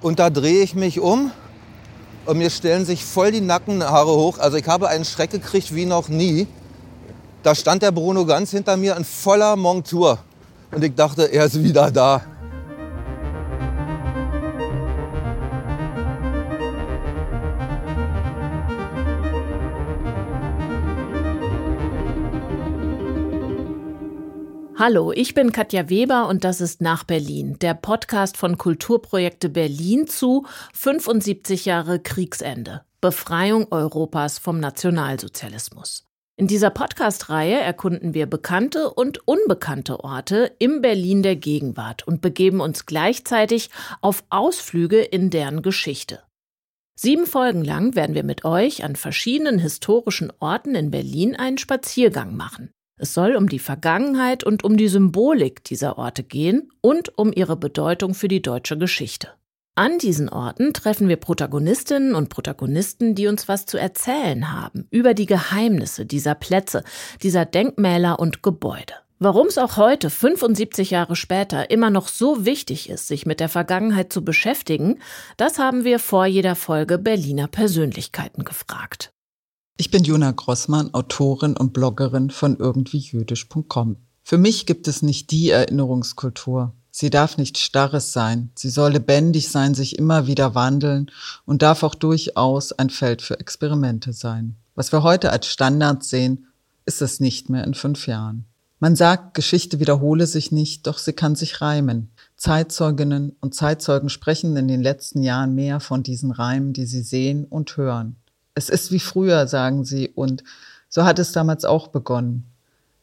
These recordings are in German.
Und da drehe ich mich um und mir stellen sich voll die Nackenhaare hoch. Also ich habe einen Schreck gekriegt wie noch nie. Da stand der Bruno ganz hinter mir in voller Montur. Und ich dachte, er ist wieder da. Hallo, ich bin Katja Weber und das ist Nach Berlin, der Podcast von Kulturprojekte Berlin zu 75 Jahre Kriegsende, Befreiung Europas vom Nationalsozialismus. In dieser Podcast-Reihe erkunden wir bekannte und unbekannte Orte im Berlin der Gegenwart und begeben uns gleichzeitig auf Ausflüge in deren Geschichte. Sieben Folgen lang werden wir mit euch an verschiedenen historischen Orten in Berlin einen Spaziergang machen. Es soll um die Vergangenheit und um die Symbolik dieser Orte gehen und um ihre Bedeutung für die deutsche Geschichte. An diesen Orten treffen wir Protagonistinnen und Protagonisten, die uns was zu erzählen haben über die Geheimnisse dieser Plätze, dieser Denkmäler und Gebäude. Warum es auch heute, 75 Jahre später, immer noch so wichtig ist, sich mit der Vergangenheit zu beschäftigen, das haben wir vor jeder Folge Berliner Persönlichkeiten gefragt. Ich bin Jona Grossmann, Autorin und Bloggerin von irgendwiejüdisch.com. Für mich gibt es nicht die Erinnerungskultur. Sie darf nicht starres sein. Sie soll lebendig sein, sich immer wieder wandeln und darf auch durchaus ein Feld für Experimente sein. Was wir heute als Standard sehen, ist es nicht mehr in fünf Jahren. Man sagt, Geschichte wiederhole sich nicht, doch sie kann sich reimen. Zeitzeuginnen und Zeitzeugen sprechen in den letzten Jahren mehr von diesen Reimen, die sie sehen und hören. Es ist wie früher, sagen sie, und so hat es damals auch begonnen.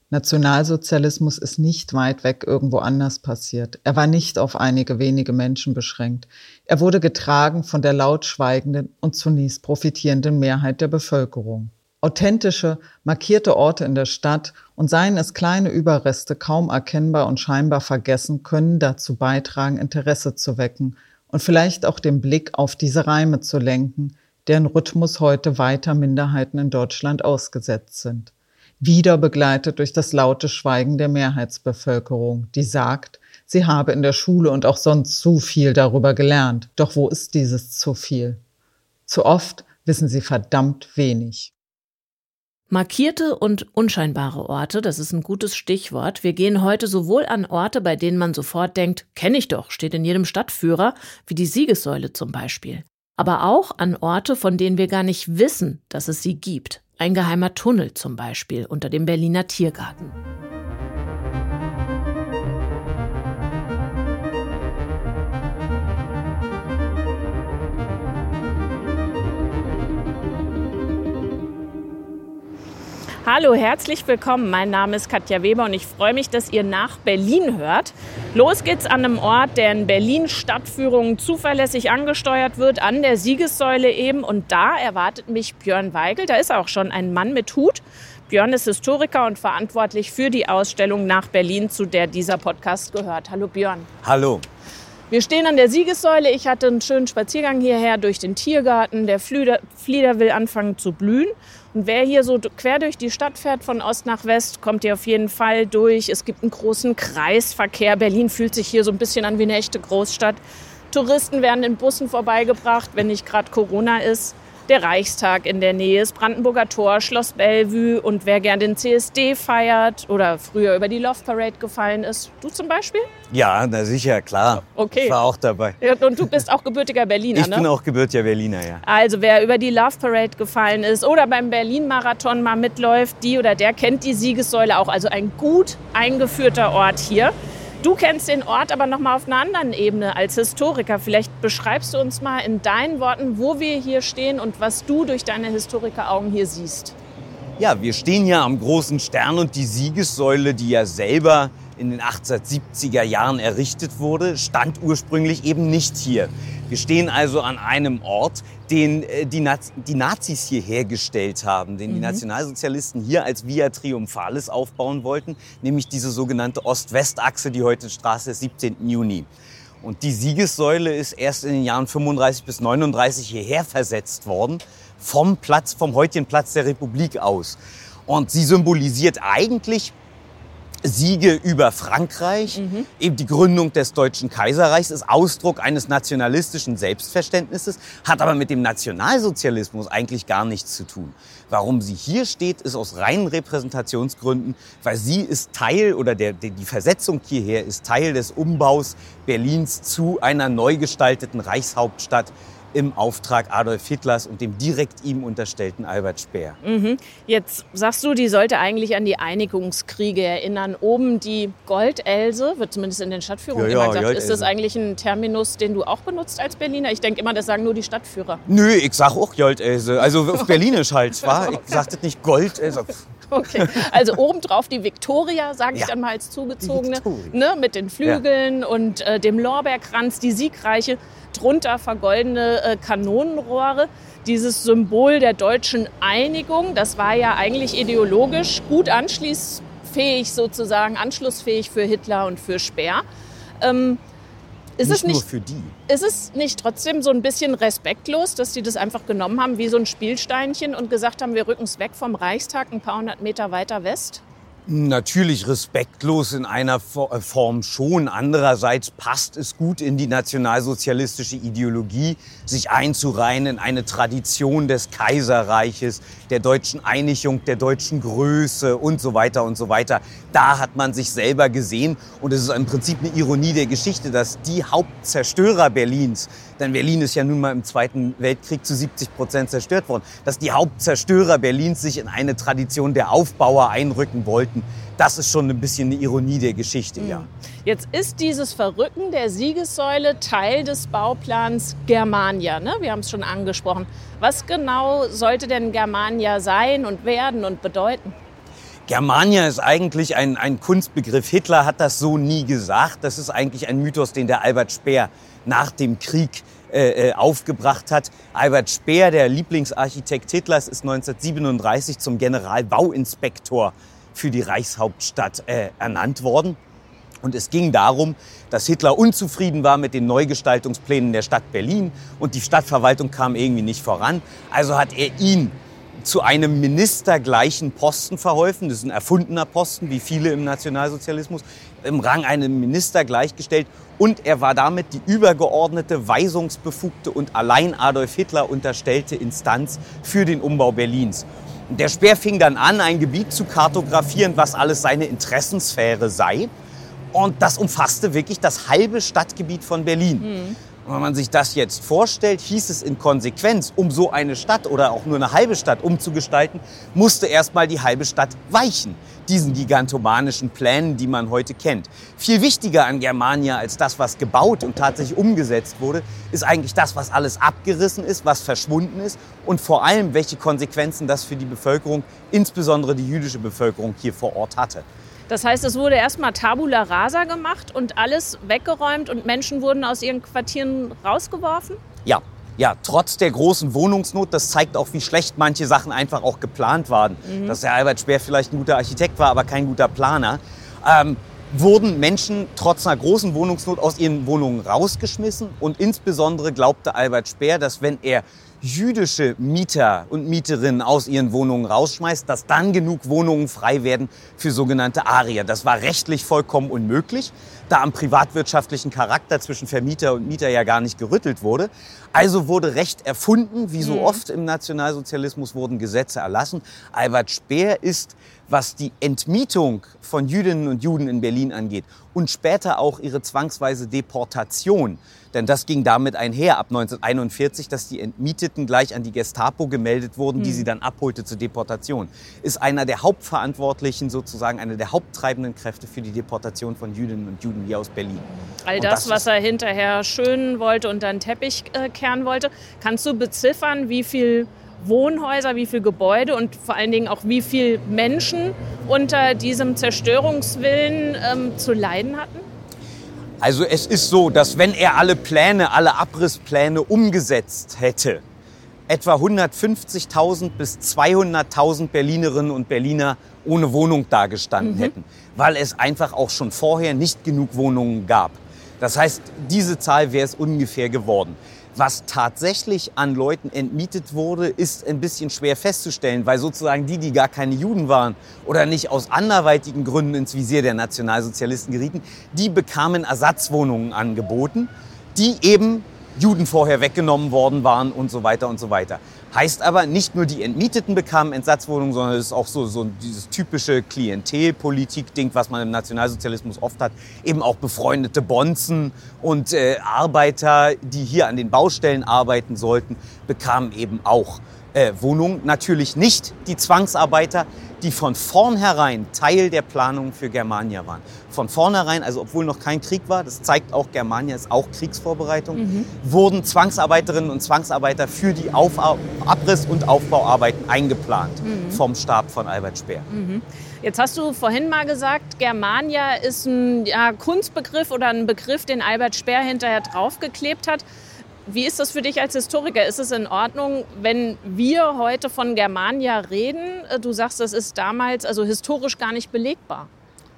Nationalsozialismus ist nicht weit weg irgendwo anders passiert. Er war nicht auf einige wenige Menschen beschränkt. Er wurde getragen von der laut schweigenden und zunächst profitierenden Mehrheit der Bevölkerung. Authentische, markierte Orte in der Stadt und seien es kleine Überreste kaum erkennbar und scheinbar vergessen, können dazu beitragen, Interesse zu wecken und vielleicht auch den Blick auf diese Reime zu lenken, deren Rhythmus heute weiter Minderheiten in Deutschland ausgesetzt sind. Wieder begleitet durch das laute Schweigen der Mehrheitsbevölkerung, die sagt, sie habe in der Schule und auch sonst zu viel darüber gelernt. Doch wo ist dieses zu viel? Zu oft wissen sie verdammt wenig. Markierte und unscheinbare Orte, das ist ein gutes Stichwort. Wir gehen heute sowohl an Orte, bei denen man sofort denkt, kenne ich doch, steht in jedem Stadtführer, wie die Siegessäule zum Beispiel aber auch an Orte, von denen wir gar nicht wissen, dass es sie gibt. Ein geheimer Tunnel zum Beispiel unter dem Berliner Tiergarten. Hallo, herzlich willkommen. Mein Name ist Katja Weber und ich freue mich, dass ihr nach Berlin hört. Los geht's an einem Ort, der in Berlin Stadtführungen zuverlässig angesteuert wird, an der Siegessäule eben. Und da erwartet mich Björn Weigel. Da ist auch schon ein Mann mit Hut. Björn ist Historiker und verantwortlich für die Ausstellung nach Berlin, zu der dieser Podcast gehört. Hallo Björn. Hallo. Wir stehen an der Siegessäule. Ich hatte einen schönen Spaziergang hierher durch den Tiergarten. Der Flieder, Flieder will anfangen zu blühen. Und wer hier so quer durch die Stadt fährt, von Ost nach West, kommt hier auf jeden Fall durch. Es gibt einen großen Kreisverkehr. Berlin fühlt sich hier so ein bisschen an wie eine echte Großstadt. Touristen werden in Bussen vorbeigebracht, wenn nicht gerade Corona ist der Reichstag in der Nähe, das Brandenburger Tor, Schloss Bellevue und wer gern den CSD feiert oder früher über die Love Parade gefallen ist. Du zum Beispiel? Ja, na sicher, klar. Okay. Ich war auch dabei. Und du bist auch gebürtiger Berliner, ich ne? Ich bin auch gebürtiger Berliner, ja. Also wer über die Love Parade gefallen ist oder beim Berlin-Marathon mal mitläuft, die oder der kennt die Siegessäule auch. Also ein gut eingeführter Ort hier. Du kennst den Ort aber noch mal auf einer anderen Ebene als Historiker. Vielleicht beschreibst du uns mal in deinen Worten, wo wir hier stehen und was du durch deine Historikeraugen hier siehst. Ja, wir stehen hier am großen Stern und die Siegessäule, die ja selber in den 1870er Jahren errichtet wurde, stand ursprünglich eben nicht hier. Wir stehen also an einem Ort, den äh, die, Naz die Nazis hier hergestellt haben, den mhm. die Nationalsozialisten hier als Via Triumphalis aufbauen wollten, nämlich diese sogenannte Ost-West-Achse, die heute Straße des 17. Juni. Und die Siegessäule ist erst in den Jahren 35 bis 39 hierher versetzt worden, vom Platz, vom heutigen Platz der Republik aus. Und sie symbolisiert eigentlich Siege über Frankreich, mhm. eben die Gründung des Deutschen Kaiserreichs ist Ausdruck eines nationalistischen Selbstverständnisses, hat aber mit dem Nationalsozialismus eigentlich gar nichts zu tun. Warum sie hier steht, ist aus reinen Repräsentationsgründen, weil sie ist Teil oder der, die Versetzung hierher ist Teil des Umbaus Berlins zu einer neu gestalteten Reichshauptstadt im Auftrag Adolf Hitlers und dem direkt ihm unterstellten Albert Speer. Mhm. Jetzt sagst du, die sollte eigentlich an die Einigungskriege erinnern. Oben die Goldelse, wird zumindest in den Stadtführungen ja, immer gesagt. Goldelse. Ist das eigentlich ein Terminus, den du auch benutzt als Berliner? Ich denke immer, das sagen nur die Stadtführer. Nö, ich sag auch Goldelse. Also auf Berlinisch halt, war. Ich sagte nicht Goldelse. Okay, also obendrauf die Viktoria, sage ich ja. dann mal als zugezogene, ne, mit den Flügeln ja. und äh, dem Lorbeerkranz, die siegreiche drunter vergoldene äh, Kanonenrohre. Dieses Symbol der deutschen Einigung, das war ja eigentlich ideologisch gut anschließfähig sozusagen, anschlussfähig für Hitler und für Speer. Ähm, ist nicht es nicht nur für die. Ist es nicht trotzdem so ein bisschen respektlos, dass die das einfach genommen haben wie so ein Spielsteinchen und gesagt haben, wir rücken es weg vom Reichstag ein paar hundert Meter weiter west? Natürlich respektlos in einer äh, Form schon. Andererseits passt es gut in die nationalsozialistische Ideologie, sich einzureihen in eine Tradition des Kaiserreiches, der deutschen Einigung, der deutschen Größe und so weiter und so weiter. Da hat man sich selber gesehen und es ist im Prinzip eine Ironie der Geschichte, dass die Hauptzerstörer Berlins, denn Berlin ist ja nun mal im Zweiten Weltkrieg zu 70 Prozent zerstört worden, dass die Hauptzerstörer Berlins sich in eine Tradition der Aufbauer einrücken wollten. Das ist schon ein bisschen eine Ironie der Geschichte, ja. Mhm. Jetzt ist dieses Verrücken der Siegessäule Teil des Bauplans Germania. Ne? Wir haben es schon angesprochen. Was genau sollte denn Germania sein und werden und bedeuten? Germania ist eigentlich ein, ein Kunstbegriff. Hitler hat das so nie gesagt. Das ist eigentlich ein Mythos, den der Albert Speer nach dem Krieg äh, äh aufgebracht hat. Albert Speer, der Lieblingsarchitekt Hitlers, ist 1937 zum Generalbauinspektor für die Reichshauptstadt äh, ernannt worden. Und es ging darum, dass Hitler unzufrieden war mit den Neugestaltungsplänen der Stadt Berlin und die Stadtverwaltung kam irgendwie nicht voran. Also hat er ihn zu einem ministergleichen Posten verholfen. Das ist ein erfundener Posten, wie viele im Nationalsozialismus, im Rang einem Minister gleichgestellt. Und er war damit die übergeordnete, weisungsbefugte und allein Adolf Hitler unterstellte Instanz für den Umbau Berlins. Der Speer fing dann an, ein Gebiet zu kartografieren, was alles seine Interessensphäre sei. Und das umfasste wirklich das halbe Stadtgebiet von Berlin. Mhm. Und wenn man sich das jetzt vorstellt, hieß es in Konsequenz, um so eine Stadt oder auch nur eine halbe Stadt umzugestalten, musste erstmal die halbe Stadt weichen, diesen gigantomanischen Plänen, die man heute kennt. Viel wichtiger an Germania als das, was gebaut und tatsächlich umgesetzt wurde, ist eigentlich das, was alles abgerissen ist, was verschwunden ist und vor allem, welche Konsequenzen das für die Bevölkerung, insbesondere die jüdische Bevölkerung hier vor Ort hatte. Das heißt, es wurde erstmal Tabula rasa gemacht und alles weggeräumt und Menschen wurden aus ihren Quartieren rausgeworfen? Ja, ja, trotz der großen Wohnungsnot, das zeigt auch, wie schlecht manche Sachen einfach auch geplant waren. Mhm. Dass der Albert Speer vielleicht ein guter Architekt war, aber kein guter Planer. Ähm, wurden Menschen trotz einer großen Wohnungsnot aus ihren Wohnungen rausgeschmissen. Und insbesondere glaubte Albert Speer, dass wenn er jüdische Mieter und Mieterinnen aus ihren Wohnungen rausschmeißt, dass dann genug Wohnungen frei werden für sogenannte Arier. Das war rechtlich vollkommen unmöglich, da am privatwirtschaftlichen Charakter zwischen Vermieter und Mieter ja gar nicht gerüttelt wurde. Also wurde Recht erfunden, wie so mhm. oft im Nationalsozialismus wurden Gesetze erlassen. Albert Speer ist was die Entmietung von Jüdinnen und Juden in Berlin angeht und später auch ihre zwangsweise Deportation. Denn das ging damit einher ab 1941, dass die Entmieteten gleich an die Gestapo gemeldet wurden, die hm. sie dann abholte zur Deportation. Ist einer der Hauptverantwortlichen, sozusagen einer der haupttreibenden Kräfte für die Deportation von Jüdinnen und Juden hier aus Berlin. All das, das, was er hinterher schönen wollte und dann Teppich äh, kehren wollte. Kannst du beziffern, wie viel Wohnhäuser, wie viele Gebäude und vor allen Dingen auch wie viele Menschen unter diesem Zerstörungswillen ähm, zu leiden hatten? Also es ist so, dass wenn er alle Pläne, alle Abrisspläne umgesetzt hätte, etwa 150.000 bis 200.000 Berlinerinnen und Berliner ohne Wohnung dagestanden mhm. hätten, weil es einfach auch schon vorher nicht genug Wohnungen gab. Das heißt, diese Zahl wäre es ungefähr geworden. Was tatsächlich an Leuten entmietet wurde, ist ein bisschen schwer festzustellen, weil sozusagen die, die gar keine Juden waren oder nicht aus anderweitigen Gründen ins Visier der Nationalsozialisten gerieten, die bekamen Ersatzwohnungen angeboten, die eben Juden vorher weggenommen worden waren und so weiter und so weiter. Heißt aber, nicht nur die Entmieteten bekamen Entsatzwohnungen, sondern es ist auch so, so dieses typische Klientelpolitik-Ding, was man im Nationalsozialismus oft hat. Eben auch befreundete Bonzen und äh, Arbeiter, die hier an den Baustellen arbeiten sollten, bekamen eben auch äh, Wohnungen. Natürlich nicht die Zwangsarbeiter, die von vornherein Teil der Planung für Germania waren. Von vornherein, also obwohl noch kein Krieg war, das zeigt auch, Germania ist auch Kriegsvorbereitung, mhm. wurden Zwangsarbeiterinnen und Zwangsarbeiter für die Auf Abriss- und Aufbauarbeiten eingeplant mhm. vom Stab von Albert Speer. Mhm. Jetzt hast du vorhin mal gesagt, Germania ist ein ja, Kunstbegriff oder ein Begriff, den Albert Speer hinterher draufgeklebt hat. Wie ist das für dich als Historiker? Ist es in Ordnung, wenn wir heute von Germania reden? Du sagst, das ist damals also historisch gar nicht belegbar.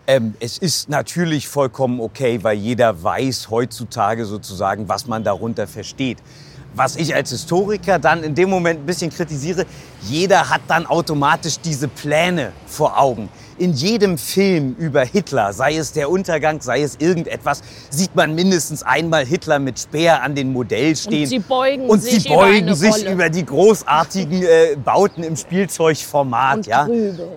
Ähm, es ist natürlich vollkommen okay, weil jeder weiß heutzutage sozusagen, was man darunter versteht. Was ich als Historiker dann in dem Moment ein bisschen kritisiere, jeder hat dann automatisch diese Pläne vor Augen in jedem Film über Hitler, sei es der Untergang, sei es irgendetwas, sieht man mindestens einmal Hitler mit Speer an den Modell stehen. Und sie beugen und sich, sie beugen über, sich über die großartigen äh, Bauten im Spielzeugformat. Und, ja?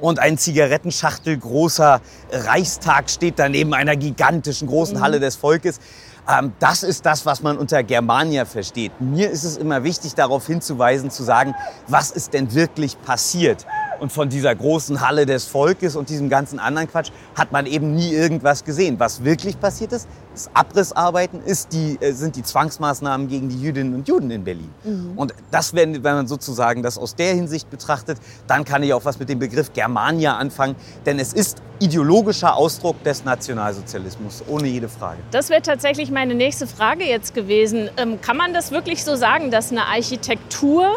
und ein Zigarettenschachtel großer Reichstag steht daneben einer gigantischen großen mhm. Halle des Volkes. Ähm, das ist das, was man unter Germania versteht. Mir ist es immer wichtig, darauf hinzuweisen, zu sagen, was ist denn wirklich passiert. Und von dieser großen Halle des Volkes und diesem ganzen anderen Quatsch hat man eben nie irgendwas gesehen. Was wirklich passiert ist, ist Abrissarbeiten, ist die, äh, sind die Zwangsmaßnahmen gegen die Jüdinnen und Juden in Berlin. Mhm. Und das, wenn, wenn man sozusagen das aus der Hinsicht betrachtet, dann kann ich auch was mit dem Begriff Germania anfangen. Denn es ist ideologischer Ausdruck des Nationalsozialismus, ohne jede Frage. Das wäre tatsächlich meine nächste Frage jetzt gewesen. Ähm, kann man das wirklich so sagen, dass eine Architektur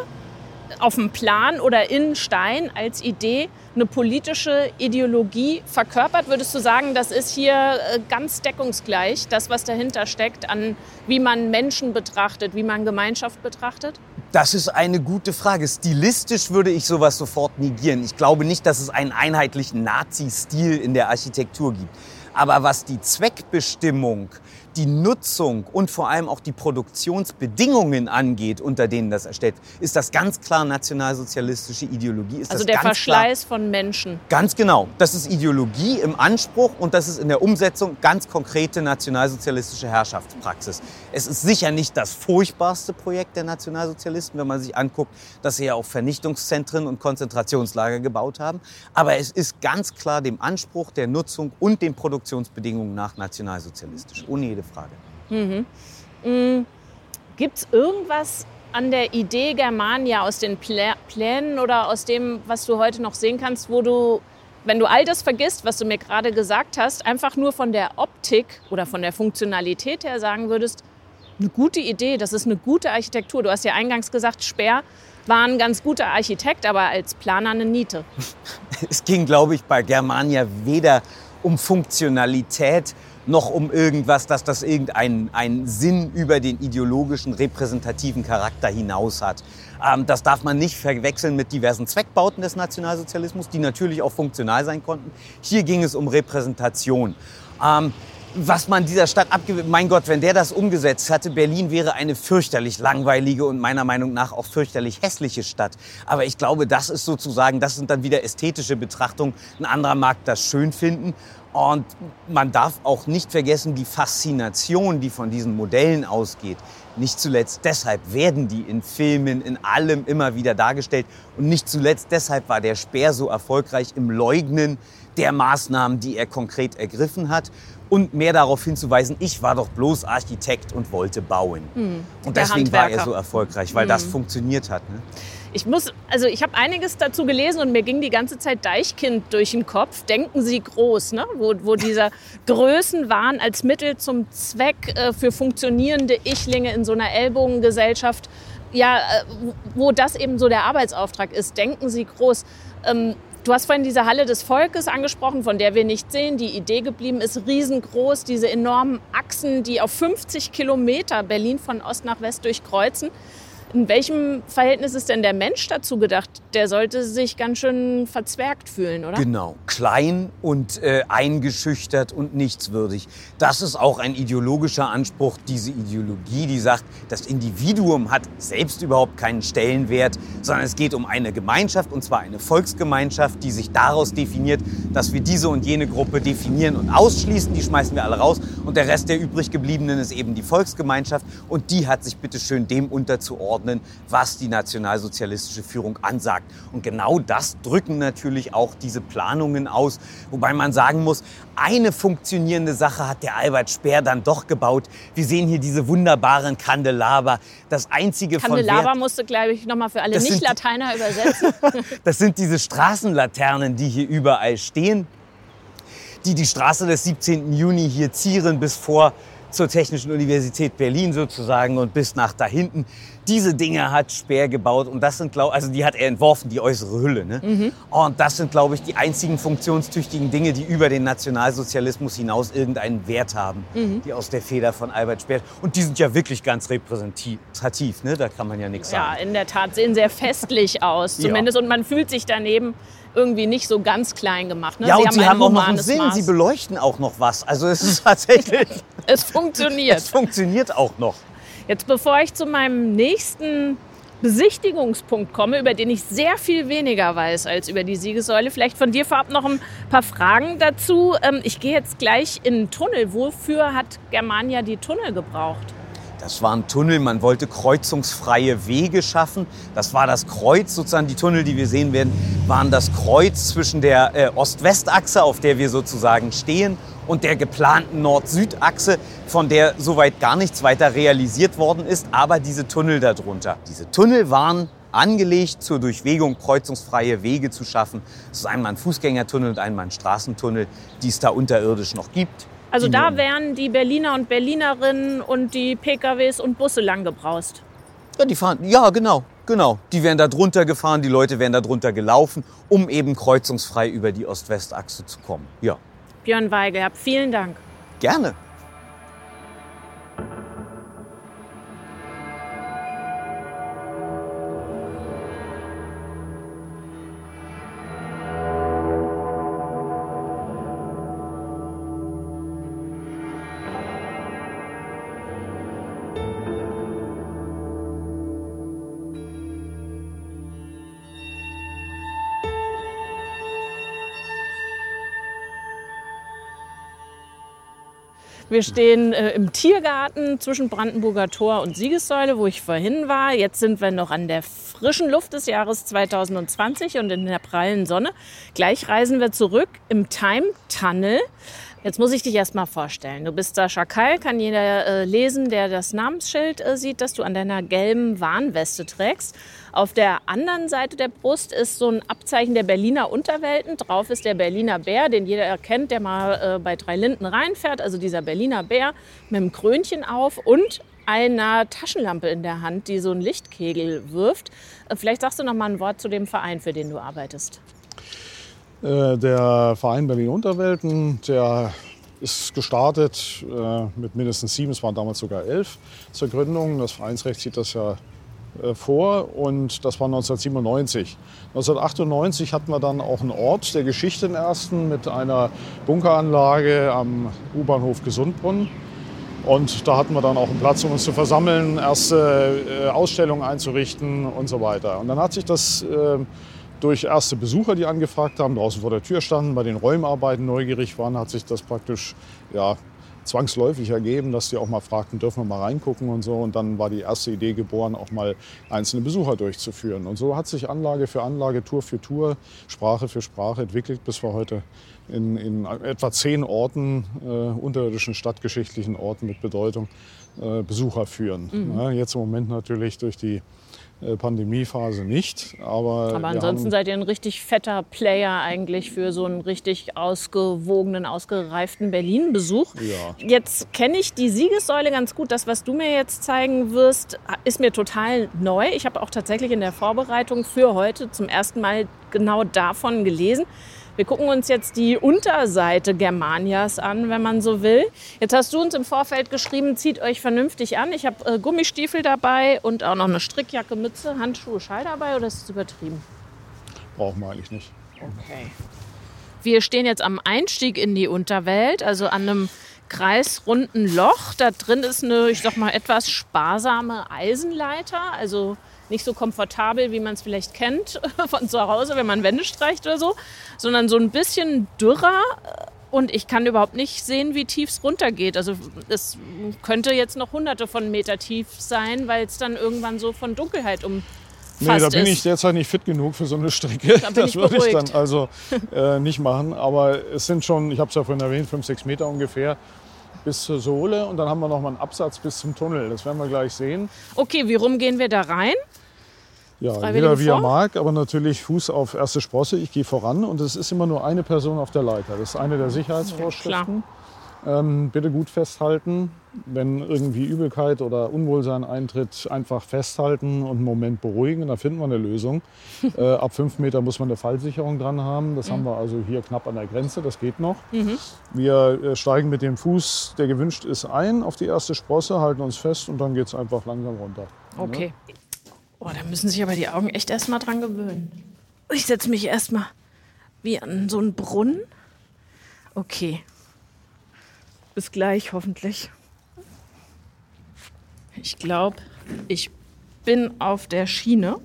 auf dem Plan oder in Stein als Idee eine politische Ideologie verkörpert? Würdest du sagen, das ist hier äh, ganz deckungsgleich, das, was dahinter steckt, an wie man Menschen betrachtet, wie man Gemeinschaft betrachtet? Das ist eine gute Frage. Stilistisch würde ich sowas sofort negieren. Ich glaube nicht, dass es einen einheitlichen Nazi-Stil in der Architektur gibt. Aber was die Zweckbestimmung die Nutzung und vor allem auch die Produktionsbedingungen angeht, unter denen das erstellt, ist das ganz klar nationalsozialistische Ideologie. Ist also der Verschleiß klar, von Menschen. Ganz genau. Das ist Ideologie im Anspruch und das ist in der Umsetzung ganz konkrete nationalsozialistische Herrschaftspraxis. Es ist sicher nicht das furchtbarste Projekt der Nationalsozialisten, wenn man sich anguckt, dass sie ja auch Vernichtungszentren und Konzentrationslager gebaut haben. Aber es ist ganz klar dem Anspruch der Nutzung und den Produktionsbedingungen nach nationalsozialistisch. Ohne jede Frage. Mhm. Mhm. Gibt es irgendwas an der Idee Germania aus den Plä Plänen oder aus dem, was du heute noch sehen kannst, wo du, wenn du all das vergisst, was du mir gerade gesagt hast, einfach nur von der Optik oder von der Funktionalität her sagen würdest, eine gute Idee, das ist eine gute Architektur. Du hast ja eingangs gesagt, Speer war ein ganz guter Architekt, aber als Planer eine Niete. Es ging, glaube ich, bei Germania weder um Funktionalität noch um irgendwas, dass das irgendeinen Sinn über den ideologischen, repräsentativen Charakter hinaus hat. Ähm, das darf man nicht verwechseln mit diversen Zweckbauten des Nationalsozialismus, die natürlich auch funktional sein konnten. Hier ging es um Repräsentation. Ähm, was man dieser Stadt abgewöhnt, mein Gott, wenn der das umgesetzt hatte, Berlin wäre eine fürchterlich langweilige und meiner Meinung nach auch fürchterlich hässliche Stadt. Aber ich glaube, das ist sozusagen, das sind dann wieder ästhetische Betrachtungen. Ein anderer mag das schön finden und man darf auch nicht vergessen, die Faszination, die von diesen Modellen ausgeht. Nicht zuletzt deshalb werden die in Filmen, in allem immer wieder dargestellt. Und nicht zuletzt deshalb war der Speer so erfolgreich im Leugnen der Maßnahmen, die er konkret ergriffen hat. Und mehr darauf hinzuweisen, ich war doch bloß Architekt und wollte bauen. Mhm. Und deswegen war er so erfolgreich, weil mhm. das funktioniert hat. Ne? Ich muss, also ich habe einiges dazu gelesen und mir ging die ganze Zeit Deichkind durch den Kopf. Denken Sie groß, ne? wo, wo dieser Größenwahn als Mittel zum Zweck äh, für funktionierende Ichlinge in so einer Ellbogengesellschaft, ja, äh, wo das eben so der Arbeitsauftrag ist. Denken Sie groß. Ähm, Du hast vorhin diese Halle des Volkes angesprochen, von der wir nicht sehen. Die Idee geblieben ist riesengroß, diese enormen Achsen, die auf 50 Kilometer Berlin von Ost nach West durchkreuzen. In welchem Verhältnis ist denn der Mensch dazu gedacht? Der sollte sich ganz schön verzwergt fühlen, oder? Genau, klein und äh, eingeschüchtert und nichtswürdig. Das ist auch ein ideologischer Anspruch, diese Ideologie, die sagt, das Individuum hat selbst überhaupt keinen Stellenwert, sondern es geht um eine Gemeinschaft, und zwar eine Volksgemeinschaft, die sich daraus definiert, dass wir diese und jene Gruppe definieren und ausschließen. Die schmeißen wir alle raus und der Rest der übrig gebliebenen ist eben die Volksgemeinschaft und die hat sich bitteschön dem unterzuordnen einordnen, was die nationalsozialistische Führung ansagt. Und genau das drücken natürlich auch diese Planungen aus. Wobei man sagen muss, eine funktionierende Sache hat der Albert Speer dann doch gebaut. Wir sehen hier diese wunderbaren Kandelaber. Das einzige Kandelaber von Wert, musste, glaube ich, nochmal für alle Nicht-Lateiner übersetzen. das sind diese Straßenlaternen, die hier überall stehen, die die Straße des 17. Juni hier zieren bis vor zur Technischen Universität Berlin sozusagen und bis nach da hinten. Diese Dinge hat Speer gebaut und das sind, glaub, also die hat er entworfen, die äußere Hülle. Ne? Mhm. Und das sind, glaube ich, die einzigen funktionstüchtigen Dinge, die über den Nationalsozialismus hinaus irgendeinen Wert haben, mhm. die aus der Feder von Albert Speer. Und die sind ja wirklich ganz repräsentativ, ne? da kann man ja nichts sagen. Ja, in der Tat sehen sehr festlich aus, zumindest. Ja. Und man fühlt sich daneben irgendwie nicht so ganz klein gemacht. Ne? Ja, sie und haben sie haben auch noch einen Sinn. Maß. Sie beleuchten auch noch was. Also es ist tatsächlich. es funktioniert. Es funktioniert auch noch. Jetzt, bevor ich zu meinem nächsten Besichtigungspunkt komme, über den ich sehr viel weniger weiß als über die Siegessäule. Vielleicht von dir vorab noch ein paar Fragen dazu. Ähm, ich gehe jetzt gleich in den Tunnel. Wofür hat Germania die Tunnel gebraucht? Das war ein Tunnel, man wollte kreuzungsfreie Wege schaffen. Das war das Kreuz, sozusagen die Tunnel, die wir sehen werden, waren das Kreuz zwischen der äh, Ost-West-Achse, auf der wir sozusagen stehen, und der geplanten Nord-Süd-Achse, von der soweit gar nichts weiter realisiert worden ist, aber diese Tunnel darunter. Diese Tunnel waren angelegt zur Durchwegung kreuzungsfreie Wege zu schaffen. Es ist einmal ein Fußgängertunnel und einmal ein Straßentunnel, die es da unterirdisch noch gibt. Also da wären die Berliner und Berlinerinnen und die PKWs und Busse lang gebraust. Ja, die fahren, ja, genau, genau. Die wären da drunter gefahren, die Leute wären da drunter gelaufen, um eben kreuzungsfrei über die Ost-West-Achse zu kommen. Ja. Björn Weigel, vielen Dank. Gerne. Wir stehen äh, im Tiergarten zwischen Brandenburger Tor und Siegessäule, wo ich vorhin war. Jetzt sind wir noch an der frischen Luft des Jahres 2020 und in der prallen Sonne. Gleich reisen wir zurück im Time Tunnel. Jetzt muss ich dich erst mal vorstellen. Du bist Sascha Keil, kann jeder äh, lesen, der das Namensschild äh, sieht, das du an deiner gelben Warnweste trägst. Auf der anderen Seite der Brust ist so ein Abzeichen der Berliner Unterwelten. Drauf ist der Berliner Bär, den jeder erkennt, der mal äh, bei Drei Linden reinfährt. Also dieser Berliner Bär mit einem Krönchen auf und einer Taschenlampe in der Hand, die so einen Lichtkegel wirft. Äh, vielleicht sagst du noch mal ein Wort zu dem Verein, für den du arbeitest. Äh, der Verein Berlin Unterwelten, der ist gestartet äh, mit mindestens sieben, es waren damals sogar elf zur Gründung. Das Vereinsrecht sieht das ja äh, vor und das war 1997. 1998 hatten wir dann auch einen Ort der Geschichte in Ersten mit einer Bunkeranlage am U-Bahnhof Gesundbrunn. Und da hatten wir dann auch einen Platz, um uns zu versammeln, erste Ausstellungen einzurichten und so weiter. Und dann hat sich das durch erste Besucher, die angefragt haben, draußen vor der Tür standen, bei den Räumarbeiten neugierig waren, hat sich das praktisch ja, zwangsläufig ergeben, dass die auch mal fragten, dürfen wir mal reingucken und so. Und dann war die erste Idee geboren, auch mal einzelne Besucher durchzuführen. Und so hat sich Anlage für Anlage, Tour für Tour, Sprache für Sprache entwickelt, bis wir heute in, in etwa zehn Orten, äh, unterirdischen stadtgeschichtlichen Orten mit Bedeutung, äh, Besucher führen. Mhm. Ja, jetzt im Moment natürlich durch die Pandemiephase nicht. Aber, Aber ansonsten seid ihr ein richtig fetter Player eigentlich für so einen richtig ausgewogenen, ausgereiften Berlin-Besuch. Ja. Jetzt kenne ich die Siegessäule ganz gut. Das, was du mir jetzt zeigen wirst, ist mir total neu. Ich habe auch tatsächlich in der Vorbereitung für heute zum ersten Mal genau davon gelesen. Wir gucken uns jetzt die Unterseite Germanias an, wenn man so will. Jetzt hast du uns im Vorfeld geschrieben, zieht euch vernünftig an. Ich habe äh, Gummistiefel dabei und auch noch eine Strickjacke, Mütze, Handschuhe, Schall dabei oder ist es übertrieben? Brauchen wir eigentlich nicht. Okay. Wir stehen jetzt am Einstieg in die Unterwelt, also an einem kreisrunden Loch. Da drin ist eine, ich sag mal, etwas sparsame Eisenleiter, also nicht so komfortabel, wie man es vielleicht kennt von zu Hause, wenn man Wände streicht oder so, sondern so ein bisschen dürrer. Und ich kann überhaupt nicht sehen, wie tief es runtergeht. Also es könnte jetzt noch hunderte von Meter tief sein, weil es dann irgendwann so von Dunkelheit umfasst Nee, da bin ist. ich derzeit nicht fit genug für so eine Strecke. Da das würde ich dann also äh, nicht machen. Aber es sind schon, ich habe es ja vorhin erwähnt, 5, 6 Meter ungefähr bis zur Sohle. Und dann haben wir noch mal einen Absatz bis zum Tunnel. Das werden wir gleich sehen. Okay, wie rum gehen wir da rein? Ja, jeder wie er mag, aber natürlich Fuß auf erste Sprosse. Ich gehe voran und es ist immer nur eine Person auf der Leiter. Das ist eine der Sicherheitsvorschriften. Ähm, bitte gut festhalten. Wenn irgendwie Übelkeit oder Unwohlsein eintritt, einfach festhalten und einen Moment beruhigen. Da finden wir eine Lösung. äh, ab fünf Meter muss man eine Fallsicherung dran haben. Das haben wir also hier knapp an der Grenze. Das geht noch. Wir äh, steigen mit dem Fuß, der gewünscht ist, ein auf die erste Sprosse, halten uns fest und dann geht es einfach langsam runter. Okay. Oh, da müssen sich aber die Augen echt erstmal dran gewöhnen. Ich setze mich erstmal wie an so einen Brunnen. Okay. Bis gleich, hoffentlich. Ich glaube, ich bin auf der Schiene.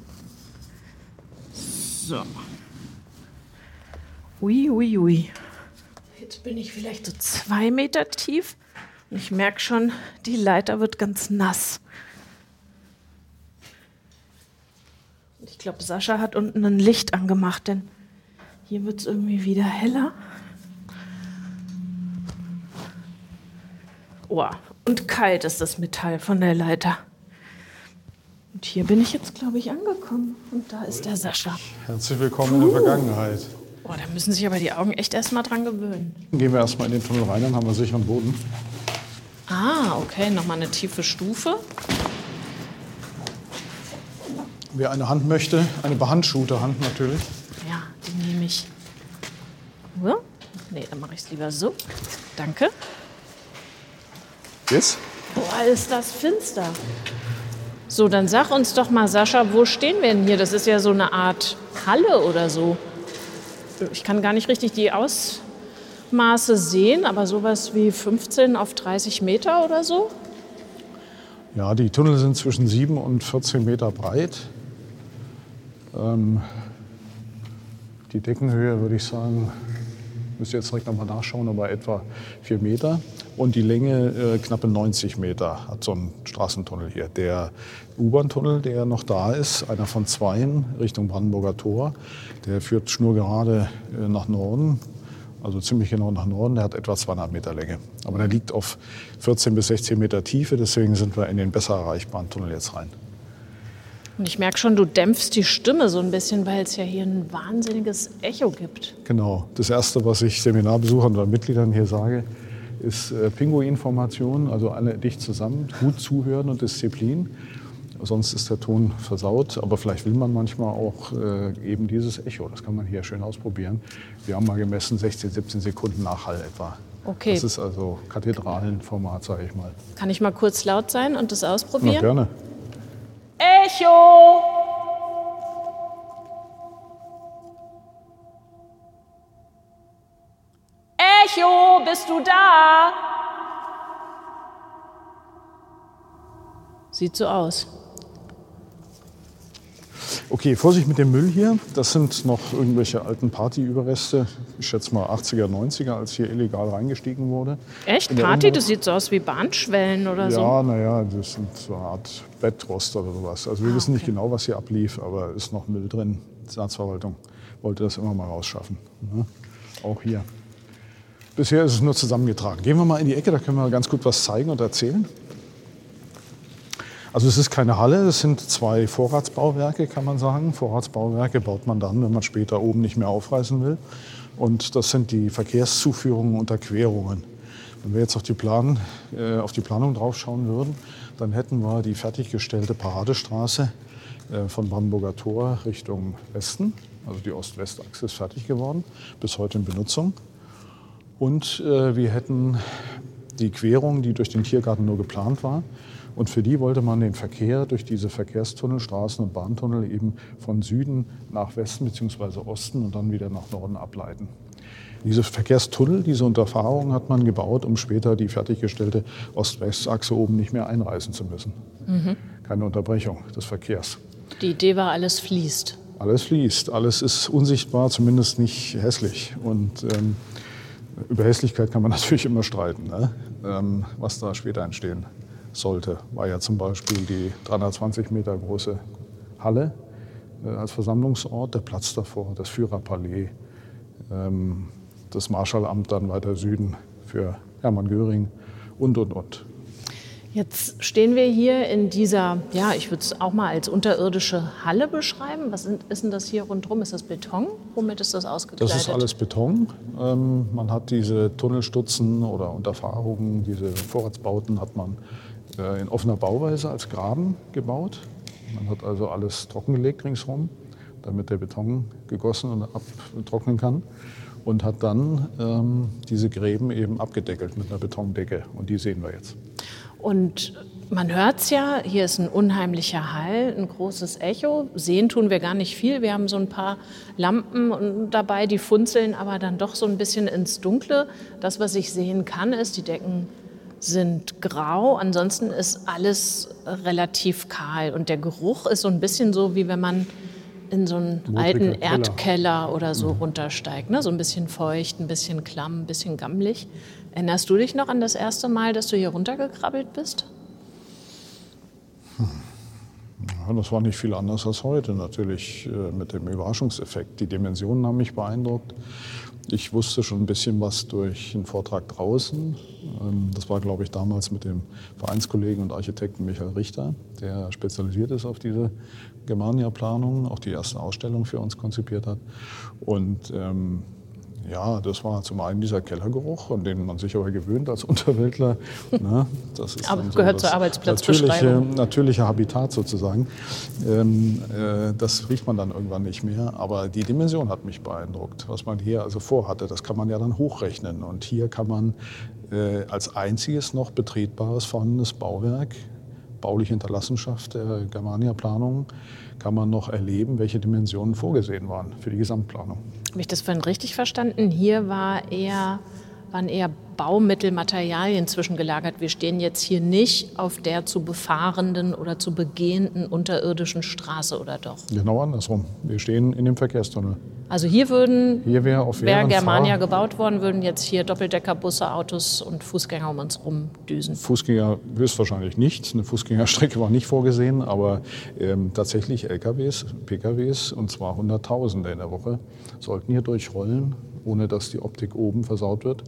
So. Ui, ui, ui. Jetzt bin ich vielleicht so zwei Meter tief. Und ich merke schon, die Leiter wird ganz nass. Ich glaube, Sascha hat unten ein Licht angemacht, denn hier wird es irgendwie wieder heller. Oh, und kalt ist das Metall von der Leiter. Und hier bin ich jetzt, glaube ich, angekommen. Und da ist der Sascha. Herzlich willkommen in der Vergangenheit. Oh, da müssen sich aber die Augen echt erstmal dran gewöhnen. Gehen wir erstmal in den Tunnel rein, dann haben wir sicheren Boden. Ah, okay, nochmal eine tiefe Stufe. Wer eine Hand möchte, eine behandschuhte Hand natürlich. Ja, die nehme ich. Nee, dann mache ich es lieber so. Danke. Jetzt? Boah, ist das finster. So, dann sag uns doch mal, Sascha, wo stehen wir denn hier? Das ist ja so eine Art Halle oder so. Ich kann gar nicht richtig die Ausmaße sehen, aber sowas wie 15 auf 30 Meter oder so. Ja, die Tunnel sind zwischen 7 und 14 Meter breit. Ähm, die Deckenhöhe würde ich sagen, müsst ihr jetzt direkt nochmal nachschauen, aber etwa 4 Meter. Und die Länge äh, knappe 90 Meter hat so ein Straßentunnel hier. Der U-Bahn-Tunnel, der noch da ist, einer von zweien Richtung Brandenburger Tor, der führt schnurgerade äh, nach Norden. Also ziemlich genau nach Norden, der hat etwa 200 Meter Länge. Aber der liegt auf 14 bis 16 Meter Tiefe, deswegen sind wir in den besser erreichbaren Tunnel jetzt rein. Und ich merke schon, du dämpfst die Stimme so ein bisschen, weil es ja hier ein wahnsinniges Echo gibt. Genau. Das Erste, was ich Seminarbesuchern oder Mitgliedern hier sage, ist äh, Pingu-Information, also alle dicht zusammen, gut zuhören und Disziplin. Sonst ist der Ton versaut, aber vielleicht will man manchmal auch äh, eben dieses Echo. Das kann man hier schön ausprobieren. Wir haben mal gemessen, 16, 17 Sekunden Nachhall etwa. Okay. Das ist also Kathedralenformat, sage ich mal. Kann ich mal kurz laut sein und das Na, ausprobieren? gerne. Echo! Echo, bist du da? Sieht so aus. Okay, Vorsicht mit dem Müll hier. Das sind noch irgendwelche alten Partyüberreste. Ich schätze mal 80er, 90er, als hier illegal reingestiegen wurde. Echt? Party? Das sieht so aus wie Bahnschwellen oder so. Ja, naja, das sind so eine Art Bettrost oder sowas. Also wir Ah, wissen nicht okay. genau, was hier ablief, aber ist noch Müll drin. Die Staatsverwaltung wollte das immer mal rausschaffen. Ne? Auch hier. Bisher ist es nur zusammengetragen. Gehen wir mal in die Ecke, da können wir ganz gut was zeigen und erzählen. Also es ist keine Halle, es sind zwei Vorratsbauwerke, kann man sagen. Vorratsbauwerke baut man dann, wenn man später oben nicht mehr aufreißen will. Und das sind die Verkehrszuführungen und Erquerungen. Wenn wir jetzt auf die, Plan, äh, auf die Planung draufschauen würden, dann hätten wir die fertiggestellte Paradestraße äh, von Brandenburger Tor Richtung Westen. Also die Ost-West-Achse ist fertig geworden, bis heute in Benutzung. Und äh, wir hätten die Querung, die durch den Tiergarten nur geplant war. Und für die wollte man den Verkehr durch diese Verkehrstunnel, Straßen und Bahntunnel eben von Süden nach Westen bzw. Osten und dann wieder nach Norden ableiten. Diese Verkehrstunnel, diese Unterfahrung hat man gebaut, um später die fertiggestellte Ost-West-Achse oben nicht mehr einreißen zu müssen. Mhm. Keine Unterbrechung des Verkehrs. Die Idee war, alles fließt. Alles fließt, alles ist unsichtbar, zumindest nicht hässlich. Und ähm, über Hässlichkeit kann man natürlich immer streiten, ne? ähm, was da später entstehen sollte. War ja zum Beispiel die 320 Meter große Halle äh, als Versammlungsort, der Platz davor, das Führerpalais, ähm, das Marschallamt dann weiter Süden für Hermann Göring und, und, und. Jetzt stehen wir hier in dieser, ja, ich würde es auch mal als unterirdische Halle beschreiben. Was ist denn das hier rundherum? Ist das Beton? Womit ist das ausgekleidet? Das ist alles Beton. Ähm, man hat diese Tunnelstutzen oder Unterfahrungen, diese Vorratsbauten hat man in offener Bauweise als Graben gebaut. Man hat also alles trockengelegt ringsherum, damit der Beton gegossen und abtrocknen kann und hat dann ähm, diese Gräben eben abgedeckelt mit einer Betondecke. Und die sehen wir jetzt. Und man hört es ja, hier ist ein unheimlicher Hall, ein großes Echo. Sehen tun wir gar nicht viel. Wir haben so ein paar Lampen dabei, die funzeln aber dann doch so ein bisschen ins Dunkle. Das, was ich sehen kann, ist, die Decken sind grau. Ansonsten ist alles relativ kahl. Und der Geruch ist so ein bisschen so, wie wenn man in so einen Mutriger alten Keller. Erdkeller oder so mhm. runtersteigt. Ne? So ein bisschen feucht, ein bisschen klamm, ein bisschen gammelig. Erinnerst du dich noch an das erste Mal, dass du hier runtergekrabbelt bist? Hm. Ja, das war nicht viel anders als heute, natürlich äh, mit dem Überraschungseffekt. Die Dimensionen haben mich beeindruckt. Ich wusste schon ein bisschen was durch einen Vortrag draußen. Ähm, das war, glaube ich, damals mit dem Vereinskollegen und Architekten Michael Richter, der spezialisiert ist auf diese Germania-Planung, auch die erste Ausstellung für uns konzipiert hat. Und ähm, ja, das war zum einen dieser Kellergeruch, an den man sich aber gewöhnt als Unterweltler. Ne? Das ist aber so gehört zur Arbeitsplatzbeschreibung. Natürliche, natürliche Habitat sozusagen. Ähm, äh, das riecht man dann irgendwann nicht mehr. Aber die Dimension hat mich beeindruckt. Was man hier also vorhatte, das kann man ja dann hochrechnen. Und hier kann man äh, als einziges noch betretbares vorhandenes Bauwerk, bauliche Hinterlassenschaft der Germania-Planung, kann man noch erleben, welche Dimensionen vorgesehen waren für die Gesamtplanung. Habe ich das vorhin richtig verstanden? Hier war eher, waren eher Baumittel, Materialien zwischengelagert. Wir stehen jetzt hier nicht auf der zu befahrenden oder zu begehenden unterirdischen Straße, oder doch? Genau andersrum. Wir stehen in dem Verkehrstunnel. Also hier würden, hier wäre wäre Germania Fahr gebaut worden, würden jetzt hier Doppeldeckerbusse, Autos und Fußgänger um uns rumdüsen. Fußgänger höchstwahrscheinlich nicht. Eine Fußgängerstrecke war nicht vorgesehen, aber ähm, tatsächlich LKWs, PKWs, und zwar Hunderttausende in der Woche, sollten hier durchrollen ohne dass die Optik oben versaut wird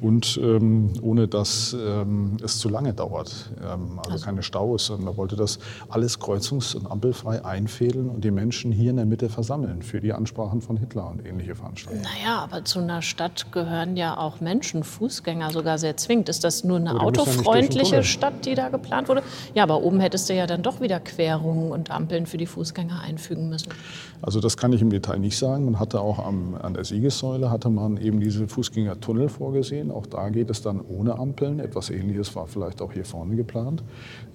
und ähm, ohne dass ähm, es zu lange dauert. Ähm, also, also, keine Staus. Und man wollte das alles kreuzungs- und ampelfrei einfädeln und die Menschen hier in der Mitte versammeln für die Ansprachen von Hitler und ähnliche Veranstaltungen. Naja, aber zu einer Stadt gehören ja auch Menschen, Fußgänger sogar sehr zwingend. Ist das nur eine autofreundliche ja Stadt, die da geplant wurde? Ja, aber oben hättest du ja dann doch wieder Querungen und Ampeln für die Fußgänger einfügen müssen. Also das kann ich im Detail nicht sagen. Man hatte auch am, an der Siegessäule hatte man eben diese Fußgängertunnel vorgesehen. Auch da geht es dann ohne Ampeln. Etwas Ähnliches war vielleicht auch hier vorne geplant.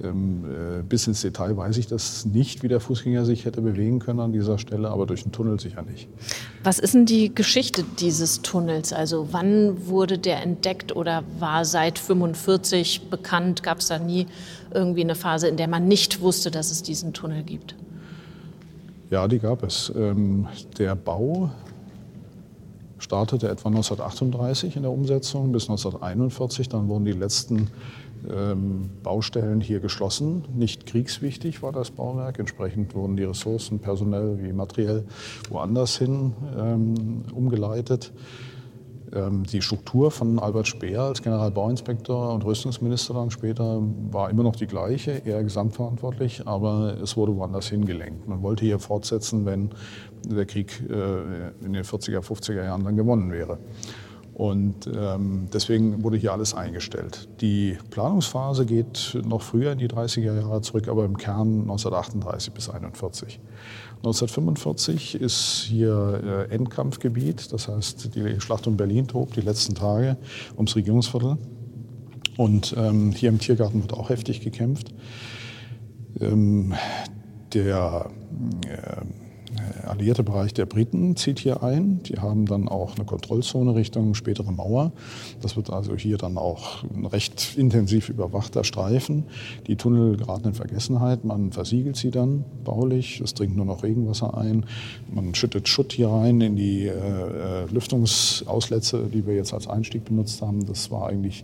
Ähm, äh, bis ins Detail weiß ich das nicht, wie der Fußgänger sich hätte bewegen können an dieser Stelle, aber durch den Tunnel sicher nicht. Was ist denn die Geschichte dieses Tunnels? Also wann wurde der entdeckt oder war seit 45 bekannt? Gab es da nie irgendwie eine Phase, in der man nicht wusste, dass es diesen Tunnel gibt? Ja, die gab es. Ähm, der Bau startete etwa 1938 in der Umsetzung bis 1941. Dann wurden die letzten ähm, Baustellen hier geschlossen. Nicht kriegswichtig war das Bauwerk. Entsprechend wurden die Ressourcen personell wie materiell woanders hin ähm, umgeleitet. Ähm, die Struktur von Albert Speer als Generalbauinspektor und Rüstungsminister dann später war immer noch die gleiche, er gesamtverantwortlich, aber es wurde woanders hingelenkt. Man wollte hier fortsetzen, wenn der Krieg äh, in den 40er, 50er Jahren dann gewonnen wäre. Und ähm, deswegen wurde hier alles eingestellt. Die Planungsphase geht noch früher in die 30er Jahre zurück, aber im Kern 1938 bis 1941. 1945 ist hier äh, Endkampfgebiet, das heißt die Schlacht um Berlin tobt die letzten Tage ums Regierungsviertel. Und ähm, hier im Tiergarten wird auch heftig gekämpft. Ähm, der äh, alliierte Bereich der Briten zieht hier ein. Die haben dann auch eine Kontrollzone Richtung spätere Mauer. Das wird also hier dann auch ein recht intensiv überwachter Streifen. Die Tunnel geraten in Vergessenheit. Man versiegelt sie dann baulich. Es dringt nur noch Regenwasser ein. Man schüttet Schutt hier rein in die äh, äh Lüftungsauslätze, die wir jetzt als Einstieg benutzt haben. Das war eigentlich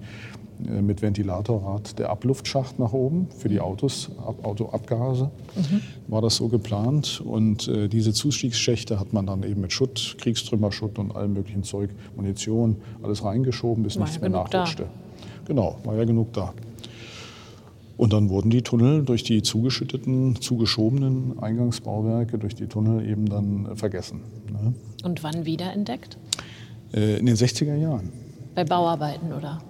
mit Ventilatorrad der Abluftschacht nach oben für die Autos, Autoabgase. Mhm. War das so geplant. Und äh, diese Zustiegsschächte hat man dann eben mit Schutt, Kriegstrümmerschutt und allem möglichen Zeug, Munition, alles reingeschoben, bis war nichts ja mehr nachrutschte. Da. Genau, war ja genug da. Und dann wurden die Tunnel durch die zugeschütteten, zugeschobenen Eingangsbauwerke, durch die Tunnel eben dann äh, vergessen. Ne? Und wann wiederentdeckt? Äh, in den 60er Jahren. Bei Bauarbeiten, oder?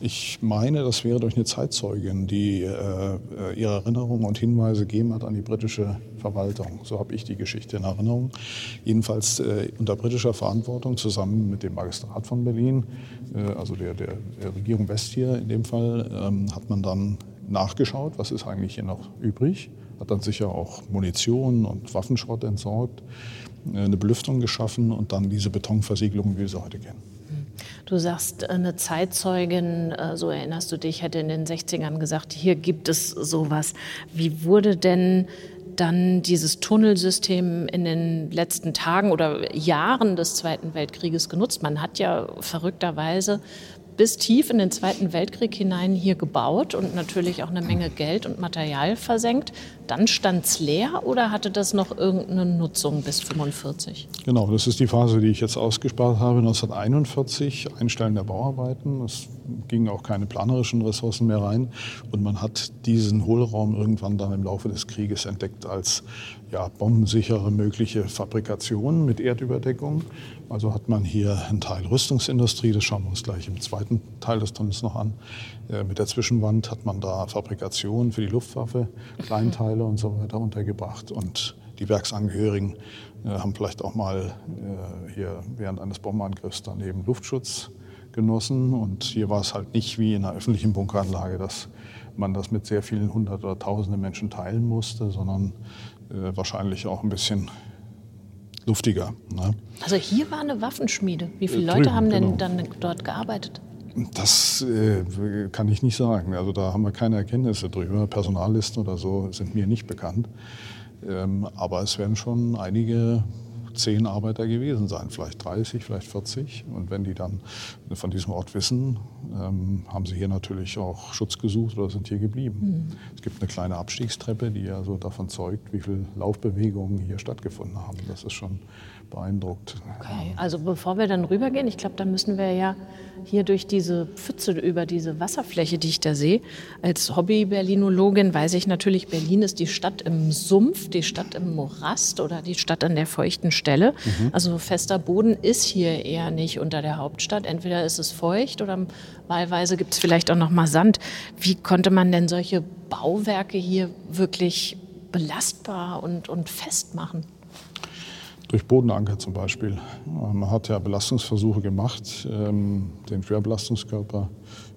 Ich meine, das wäre durch eine Zeitzeugin, die äh, ihre Erinnerungen und Hinweise gegeben hat an die britische Verwaltung. So habe ich die Geschichte in Erinnerung. Jedenfalls äh, unter britischer Verantwortung zusammen mit dem Magistrat von Berlin, äh, also der, der, der, Regierung West hier in dem Fall, ähm, hat man dann nachgeschaut, was ist eigentlich hier noch übrig. Hat dann sicher auch Munition und Waffenschrott entsorgt, äh, eine Belüftung geschaffen und dann diese Betonversiegelung, wie wir sie heute kennen. Du sagst, eine Zeitzeugin, äh, so erinnerst du dich, hätte in den 60ern gesagt, hier gibt es sowas. Wie wurde denn dann dieses Tunnelsystem in den letzten Tagen oder Jahren des Zweiten Weltkrieges genutzt? Man hat ja verrückterweise bis tief in den Zweiten Weltkrieg hinein hier gebaut und natürlich auch eine Menge Geld und Material versenkt. Dann stand es leer oder hatte das noch irgendeine Nutzung bis 1945? Genau, das ist die Phase, die ich jetzt ausgespart habe. 1941, Einstellen der Bauarbeiten. Es gingen auch keine planerischen Ressourcen mehr rein. Und man hat diesen Hohlraum irgendwann dann im Laufe des Krieges entdeckt als ja, bombensichere mögliche Fabrikation mit Erdüberdeckung. Also hat man hier einen Teil Rüstungsindustrie, das schauen wir uns gleich im zweiten Teil des Tunnels noch an. Äh, mit der Zwischenwand hat man da Fabrikation für die Luftwaffe, Kleinteile und so weiter untergebracht. Und die Werksangehörigen äh, haben vielleicht auch mal äh, hier während eines Bombenangriffs daneben Luftschutz genossen. Und hier war es halt nicht wie in einer öffentlichen Bunkeranlage, dass man das mit sehr vielen hundert oder tausenden Menschen teilen musste, sondern wahrscheinlich auch ein bisschen luftiger. Ne? Also hier war eine Waffenschmiede. Wie viele äh, Leute haben denn genau. dann dort gearbeitet? Das äh, kann ich nicht sagen. Also da haben wir keine Erkenntnisse drüber. Personallisten oder so sind mir nicht bekannt. Ähm, aber es werden schon einige zehn Arbeiter gewesen sein, vielleicht 30, vielleicht 40. Und wenn die dann von diesem Ort wissen, ähm, haben sie hier natürlich auch Schutz gesucht oder sind hier geblieben. Mhm. Es gibt eine kleine Abstiegstreppe, die ja so davon zeugt, wie viele Laufbewegungen hier stattgefunden haben. Das ist schon beeindruckt. Okay, also bevor wir dann rübergehen, ich glaube, da müssen wir ja hier durch diese Pfütze, über diese Wasserfläche, die ich da sehe. Als Hobby-Berlinologin weiß ich natürlich, Berlin ist die Stadt im Sumpf, die Stadt im Morast oder die Stadt an der feuchten Stelle. Mhm. Also fester Boden ist hier eher nicht unter der Hauptstadt. Entweder ist es feucht oder wahlweise gibt es vielleicht auch noch mal Sand. Wie konnte man denn solche Bauwerke hier wirklich belastbar und, und festmachen? Durch Bodenanker zum Beispiel. Man hat ja Belastungsversuche gemacht, ähm, den Schwerbelastungskörper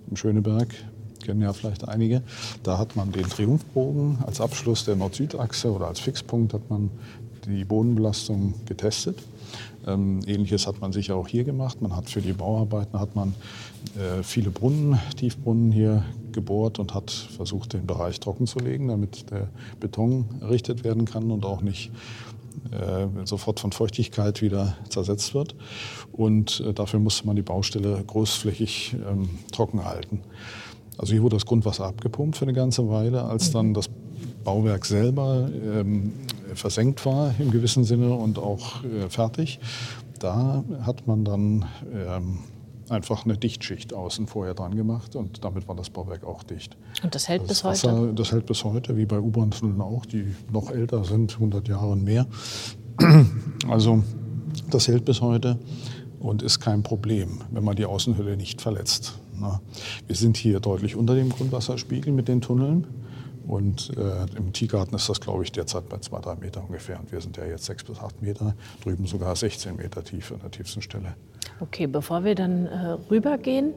im Schöneberg, kennen ja vielleicht einige. Da hat man den Triumphbogen als Abschluss der Nord-Süd-Achse oder als Fixpunkt hat man die Bodenbelastung getestet. Ähm, Ähnliches hat man sicher auch hier gemacht. Man hat für die Bauarbeiten hat man äh, viele Brunnen, Tiefbrunnen hier gebohrt und hat versucht, den Bereich trocken zu legen, damit der Beton errichtet werden kann und auch nicht äh, sofort von Feuchtigkeit wieder zersetzt wird. Und äh, dafür musste man die Baustelle großflächig ähm, trocken halten. Also hier wurde das Grundwasser abgepumpt für eine ganze Weile. Als mhm. dann das Bauwerk selber ähm, versenkt war im gewissen Sinne und auch äh, fertig, da hat man dann ähm, einfach eine Dichtschicht außen vorher dran gemacht und damit war das Bauwerk auch dicht. Und das hält Das bis Wasser, heute? Das hält bis heute, wie bei U-Bahn-Tunneln auch, die noch älter sind, 100 Jahre und mehr. Also das hält bis heute und ist kein Problem, wenn man die Außenhülle nicht verletzt. Na, Wir sind hier deutlich unter dem Grundwasserspiegel mit den Tunneln. Und äh, im Tiergarten ist das, glaube ich, derzeit bei zwei, drei Meter ungefähr. Und wir sind ja jetzt sechs bis acht Meter, drüben sogar 16 Meter tief an der tiefsten Stelle. Okay, bevor wir dann äh, rübergehen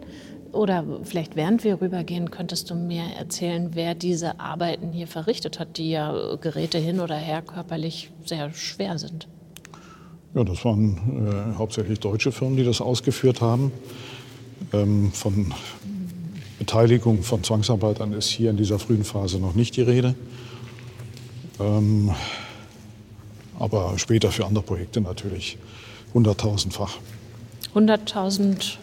oder vielleicht während wir rübergehen, könntest du mir erzählen, wer diese Arbeiten hier verrichtet hat, die ja Geräte hin oder her körperlich sehr schwer sind. Ja, das waren äh, hauptsächlich deutsche Firmen, die das ausgeführt haben. Ähm, von Beteiligung von Zwangsarbeitern ist hier in dieser frühen Phase noch nicht die Rede. Ähm, aber später für andere Projekte natürlich hunderttausendfach. 100.000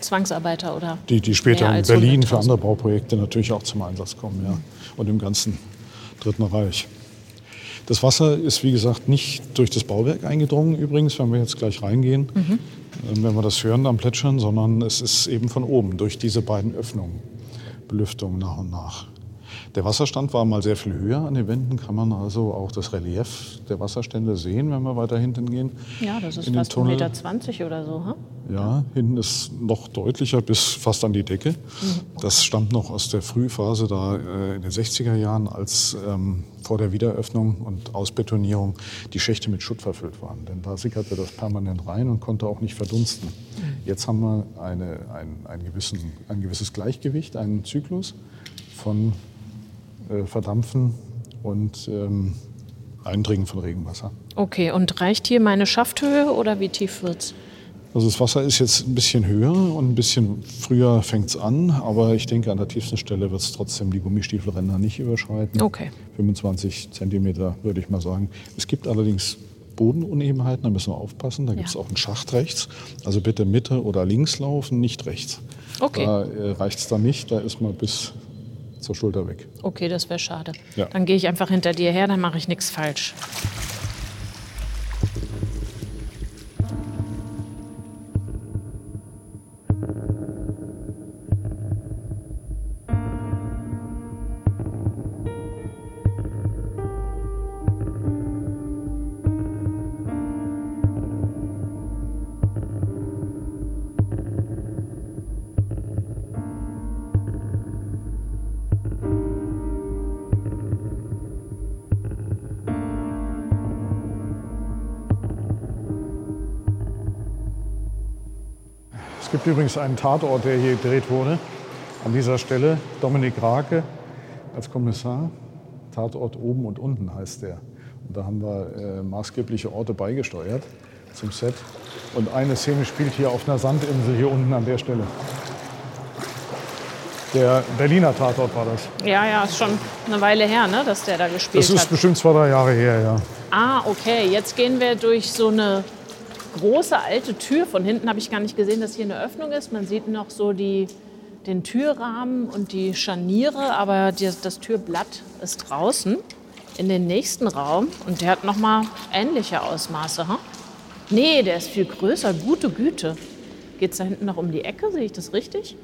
Zwangsarbeiter oder Die, die später in Berlin für 100.000. andere Bauprojekte natürlich auch zum Einsatz kommen. Ja. Und im ganzen Dritten Reich. Das Wasser ist, wie gesagt, nicht durch das Bauwerk eingedrungen, übrigens, wenn wir jetzt gleich reingehen, Mhm. äh, wenn wir das hören am Plätschern, sondern es ist eben von oben, durch diese beiden Öffnungen, Belüftung nach und nach. Der Wasserstand war mal sehr viel höher. An den Wänden kann man also auch das Relief der Wasserstände sehen, wenn wir weiter hinten gehen. Ja, das ist in fast 1,20 Tunnel. Meter 20 oder so. Hm? Ja, hinten ist noch deutlicher bis fast an die Decke. Das stammt noch aus der Frühphase da äh, in den 60er Jahren, als ähm, vor der Wiederöffnung und Ausbetonierung die Schächte mit Schutt verfüllt waren. Denn da sickerte das permanent rein und konnte auch nicht verdunsten. Jetzt haben wir eine, ein, ein, gewissen, ein gewisses Gleichgewicht, einen Zyklus von Verdampfen und ähm, Eindringen von Regenwasser. Okay, und reicht hier meine Schafthöhe oder wie tief wird's? Also das Wasser ist jetzt ein bisschen höher und ein bisschen früher fängt es an, aber ich denke, an der tiefsten Stelle wird es trotzdem die Gummistiefelränder nicht überschreiten. Okay. 25 Zentimeter würde ich mal sagen. Es gibt allerdings Bodenunebenheiten, da müssen wir aufpassen. Da gibt es Ja. auch einen Schacht rechts. Also bitte Mitte oder links laufen, nicht rechts. Okay. Da äh, reicht es dann nicht, da ist man bis zur Schulter weg. Okay, das wäre schade. Ja. Dann gehe ich einfach hinter dir her, dann mache ich nichts falsch. Es gibt übrigens einen Tatort, der hier gedreht wurde. An dieser Stelle Dominik Rake als Kommissar. Tatort oben und unten heißt der. Und da haben wir äh, maßgebliche Orte beigesteuert zum Set. Und eine Szene spielt hier auf einer Sandinsel hier unten an der Stelle. Der Berliner Tatort war das. Ja, ja, ist schon eine Weile her, ne, dass der da gespielt Das ist hat. bestimmt zwei, drei Jahre her, ja. Ah, okay. Jetzt gehen wir durch so eine große alte Tür. Von hinten habe ich gar nicht gesehen, dass hier eine Öffnung ist. Man sieht noch so die, den Türrahmen und die Scharniere, aber die, das Türblatt ist draußen in den nächsten Raum und der hat noch mal ähnliche Ausmaße. Hm? Nee, der ist viel größer. Gute Güte. Geht es da hinten noch um die Ecke? Sehe ich das richtig?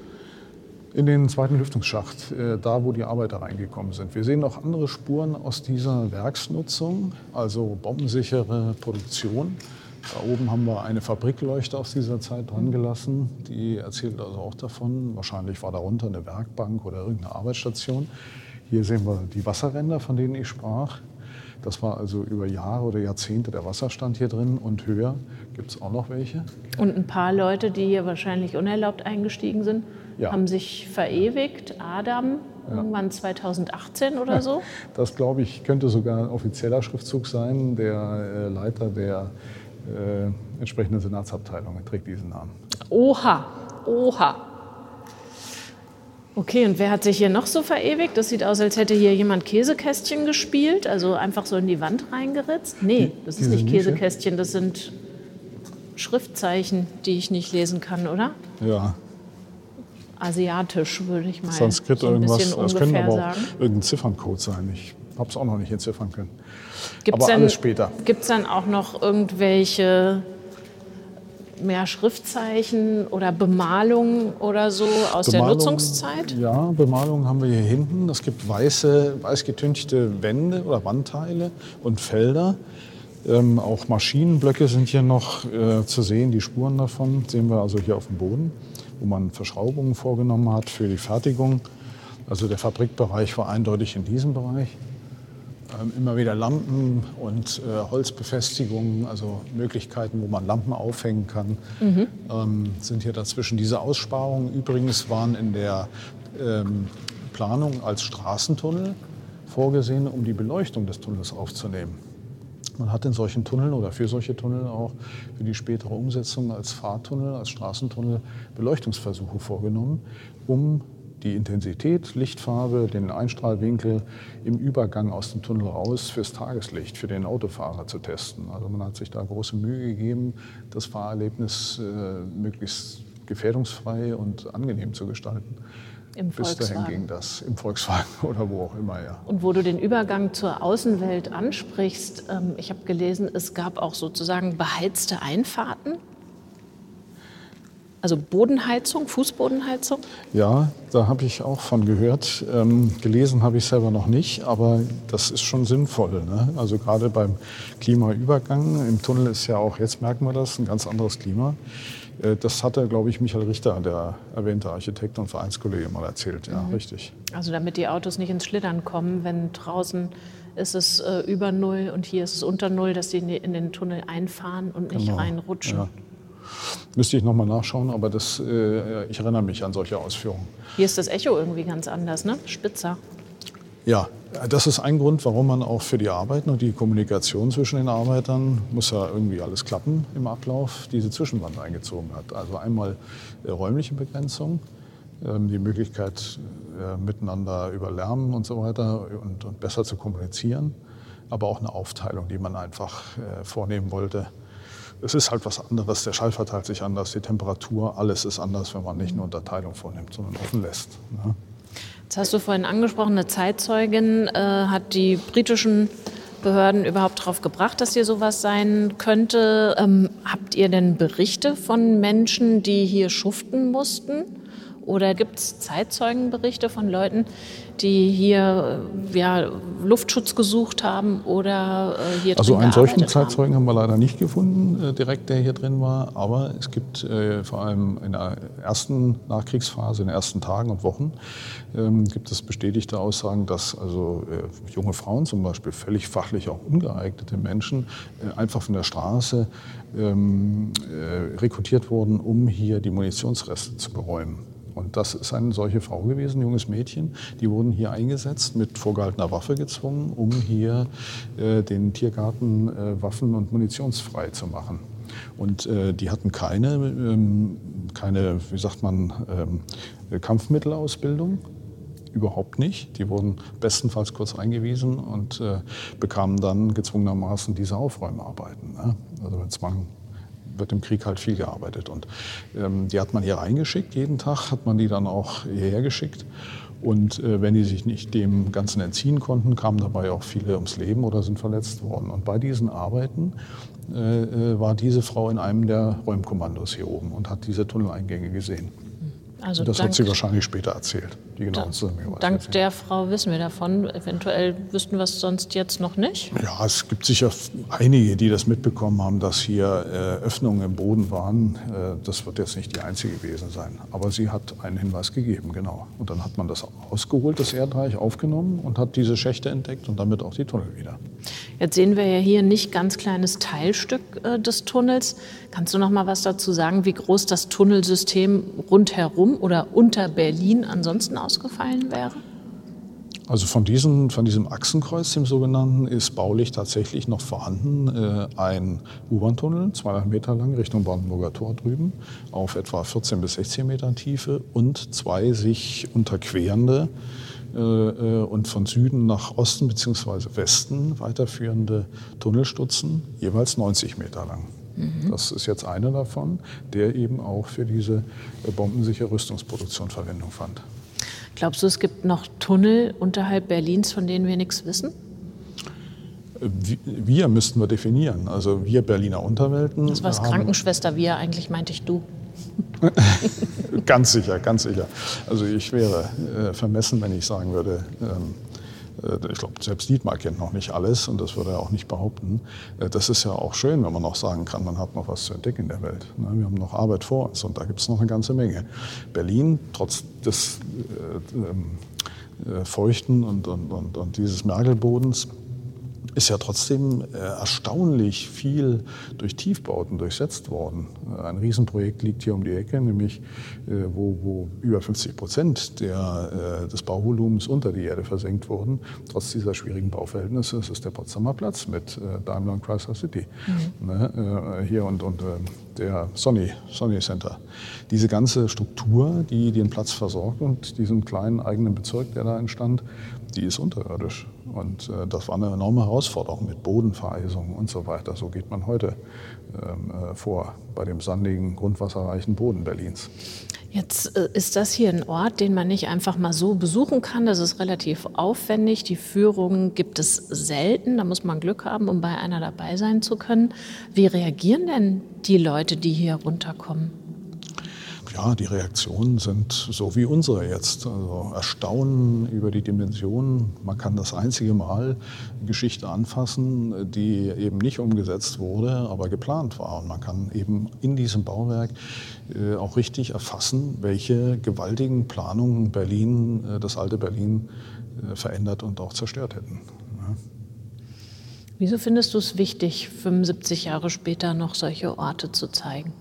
In den zweiten Lüftungsschacht, äh, da wo die Arbeiter reingekommen sind. Wir sehen noch andere Spuren aus dieser Werksnutzung, also bombensichere Produktion. Da oben haben wir eine Fabrikleuchte aus dieser Zeit dran gelassen. Die erzählt also auch davon. Wahrscheinlich war darunter eine Werkbank oder irgendeine Arbeitsstation. Hier sehen wir die Wasserränder, von denen ich sprach. Das war also über Jahre oder Jahrzehnte der Wasserstand hier drin und höher gibt es auch noch welche. Und ein paar Leute, die hier wahrscheinlich unerlaubt eingestiegen sind, Ja. haben sich verewigt. Adam, irgendwann 2018 oder so. Das, glaube ich, könnte sogar ein offizieller Schriftzug sein. Der äh, Leiter der äh, entsprechenden Senatsabteilung trägt diesen Namen. Oha, oha. Okay, und wer hat sich hier noch so verewigt? Das sieht aus, als hätte hier jemand Käsekästchen gespielt, also einfach so in die Wand reingeritzt. Nee, das ist diese nicht Nische? Käsekästchen, das sind Schriftzeichen, die ich nicht lesen kann, oder? Ja, Asiatisch, würde ich mal Sanskrit so ein irgendwas. bisschen Das können aber auch sagen. irgendein Zifferncode sein. Ich habe es auch noch nicht entziffern können. Gibt's Aber denn, alles später. Gibt es dann auch noch irgendwelche mehr Schriftzeichen oder Bemalungen oder so aus der Bemalung- Nutzungszeit? Ja, Bemalung haben wir hier hinten. Es gibt weiße, weiß getünchte Wände oder Wandteile und Felder. Ähm, auch Maschinenblöcke sind hier noch äh, zu sehen, die Spuren davon sehen wir also hier auf dem Boden, wo man Verschraubungen vorgenommen hat für die Fertigung. Also der Fabrikbereich war eindeutig in diesem Bereich. Ähm, immer wieder Lampen und äh, Holzbefestigungen, also Möglichkeiten, wo man Lampen aufhängen kann, ähm, sind hier dazwischen. Diese Aussparungen übrigens waren in der ähm, Planung als Straßentunnel vorgesehen, um die Beleuchtung des Tunnels aufzunehmen. Man hat in solchen Tunneln oder für solche Tunnel auch für die spätere Umsetzung als Fahrtunnel, als Straßentunnel Beleuchtungsversuche vorgenommen, um die Intensität, Lichtfarbe, den Einstrahlwinkel im Übergang aus dem Tunnel raus fürs Tageslicht, für den Autofahrer zu testen. Also man hat sich da große Mühe gegeben, das Fahrerlebnis äh, möglichst gefährdungsfrei und angenehm zu gestalten. Im Bis dahin ging das im Volkswagen oder wo auch immer, ja. Und wo du den Übergang zur Außenwelt ansprichst, ähm, ich habe gelesen, es gab auch sozusagen beheizte Einfahrten. Also Bodenheizung, Fußbodenheizung. Ja, da habe ich auch von gehört. Ähm, gelesen habe ich selber noch nicht, aber das ist schon sinnvoll. Ne? Also gerade beim Klimaübergang, im Tunnel ist ja auch, jetzt merken wir das, ein ganz anderes Klima. Äh, das hatte, glaube ich, Michael Richter, der erwähnte Architekt und Vereinskollege, mal erzählt. Ja, richtig. Also damit die Autos nicht ins Schlittern kommen, wenn draußen ist es äh, über Null und hier ist es unter Null, dass sie in den Tunnel einfahren und nicht Genau, reinrutschen. ja. Müsste ich noch mal nachschauen, aber das, äh, ich erinnere mich an solche Ausführungen. Hier ist das Echo irgendwie ganz anders, ne? Spitzer. Ja, das ist ein Grund, warum man auch für die Arbeiten und die Kommunikation zwischen den Arbeitern, muss ja irgendwie alles klappen im Ablauf, diese Zwischenwand eingezogen hat. Also einmal äh, räumliche Begrenzung, ähm, die Möglichkeit, äh, miteinander über Lärm und so weiter und, und besser zu kommunizieren, aber auch eine Aufteilung, die man einfach äh, vornehmen wollte. Es ist halt was anderes, der Schall verteilt sich anders, die Temperatur, alles ist anders, wenn man nicht eine Unterteilung vornimmt, sondern offen lässt. Ne? Jetzt hast du vorhin angesprochen, eine Zeitzeugin äh, hat die britischen Behörden überhaupt darauf gebracht, dass hier sowas sein könnte. Ähm, habt ihr denn Berichte von Menschen, die hier schuften mussten? Oder gibt es Zeitzeugenberichte von Leuten, die hier äh, ja, Luftschutz gesucht haben oder äh, hier Also einen solchen? Zeitzeugen haben wir leider nicht gefunden, äh, direkt, der hier drin war. Aber es gibt äh, vor allem in der ersten Nachkriegsphase, in den ersten Tagen und Wochen, ähm, gibt es bestätigte Aussagen, dass also äh, junge Frauen zum Beispiel, völlig fachlich auch ungeeignete Menschen, äh, einfach von der Straße ähm, äh, rekrutiert wurden, um hier die Munitionsreste zu beräumen. Und das ist eine solche Frau gewesen, ein junges Mädchen. Die wurden hier eingesetzt, mit vorgehaltener Waffe gezwungen, um hier äh, den Tiergarten äh, waffen- und munitionsfrei zu machen. Und äh, die hatten keine, ähm, keine, wie sagt man, ähm, Kampfmittelausbildung. Überhaupt nicht. Die wurden bestenfalls kurz eingewiesen und äh, bekamen dann gezwungenermaßen diese Aufräumarbeiten. Ne? Also mit Zwang wird im Krieg halt viel gearbeitet. Und ähm, die hat man hier reingeschickt, jeden Tag hat man die dann auch hierher geschickt. Und äh, wenn die sich nicht dem Ganzen entziehen konnten, kamen dabei auch viele ums Leben oder sind verletzt worden. Und bei diesen Arbeiten äh, äh, war diese Frau in einem der Räumkommandos hier oben und hat diese Tunneleingänge gesehen. Also das dank, hat sie wahrscheinlich später erzählt, die genauen Zusammenhänge. dank der Frau wissen wir davon. Eventuell wüssten wir es sonst jetzt noch nicht. Ja, es gibt sicher einige, die das mitbekommen haben, dass hier äh, Öffnungen im Boden waren. Äh, das wird jetzt nicht die einzige gewesen sein. Aber sie hat einen Hinweis gegeben, genau. Und dann hat man das ausgeholt, das Erdreich, aufgenommen und hat diese Schächte entdeckt und damit auch die Tunnel wieder. Jetzt sehen wir ja hier ein nicht ganz kleines Teilstück äh, des Tunnels. Kannst du noch mal was dazu sagen, wie groß das Tunnelsystem rundherum oder unter Berlin ansonsten ausgefallen wäre? Also von diesem, von diesem Achsenkreuz, dem sogenannten, ist baulich tatsächlich noch vorhanden äh, ein U-Bahn-Tunnel, 200 Meter lang, Richtung Brandenburger Tor drüben, auf etwa 14 bis 16 Metern Tiefe und zwei sich unterquerende äh, äh, und von Süden nach Osten bzw. Westen weiterführende Tunnelstutzen, jeweils 90 Meter lang. Das ist jetzt einer davon, der eben auch für diese äh, bombensichere Rüstungsproduktion Verwendung fand. Glaubst du, es gibt noch Tunnel unterhalb Berlins, von denen wir nichts wissen? Wir müssten wir definieren. Also wir Berliner Unterwelten. Das war das Krankenschwester wir, eigentlich meinte ich du. ganz sicher, ganz sicher. Also ich wäre äh, vermessen, wenn ich sagen würde, ähm, äh, ich glaube, selbst Dietmar kennt noch nicht alles und das würde er auch nicht behaupten. Äh, das ist ja auch schön, wenn man noch sagen kann, man hat noch was zu entdecken in der Welt. Ne? Wir haben noch Arbeit vor uns und da gibt es noch eine ganze Menge. Berlin, trotz des äh, äh, Feuchten und, und, und, und dieses Mergelbodens, ist ja trotzdem äh, erstaunlich viel durch Tiefbauten durchsetzt worden. Äh, ein Riesenprojekt liegt hier um die Ecke, nämlich äh, wo, wo über 50 Prozent der, des Bauvolumens unter die Erde versenkt wurden, trotz dieser schwierigen Bauverhältnisse. Das ist der Potsdamer Platz mit Daimler und Chrysler City. Mhm. Ne, hier und, und der Sony, Sony Center. Diese ganze Struktur, die den Platz versorgt und diesen kleinen eigenen Bezirk, der da entstand, die ist unterirdisch. Und äh, das war eine enorme Herausforderung mit Bodenvereisung und so weiter. So geht man heute ähm, äh, vor bei dem sandigen, grundwasserreichen Boden Berlins. Jetzt äh, ist das hier ein Ort, den man nicht einfach mal so besuchen kann. Das ist relativ aufwendig. Die Führungen gibt es selten. Da muss man Glück haben, um bei einer dabei sein zu können. Wie reagieren denn die Leute, die hier runterkommen? Ja, die Reaktionen sind so wie unsere jetzt. Also Erstaunen über die Dimensionen. Man kann das einzige Mal Geschichte anfassen, die eben nicht umgesetzt wurde, aber geplant war. Und man kann eben in diesem Bauwerk äh, auch richtig erfassen, welche gewaltigen Planungen Berlin, äh, das alte Berlin, äh, verändert und auch zerstört hätten. Wieso findest du es wichtig, 75 Jahre später noch solche Orte zu zeigen?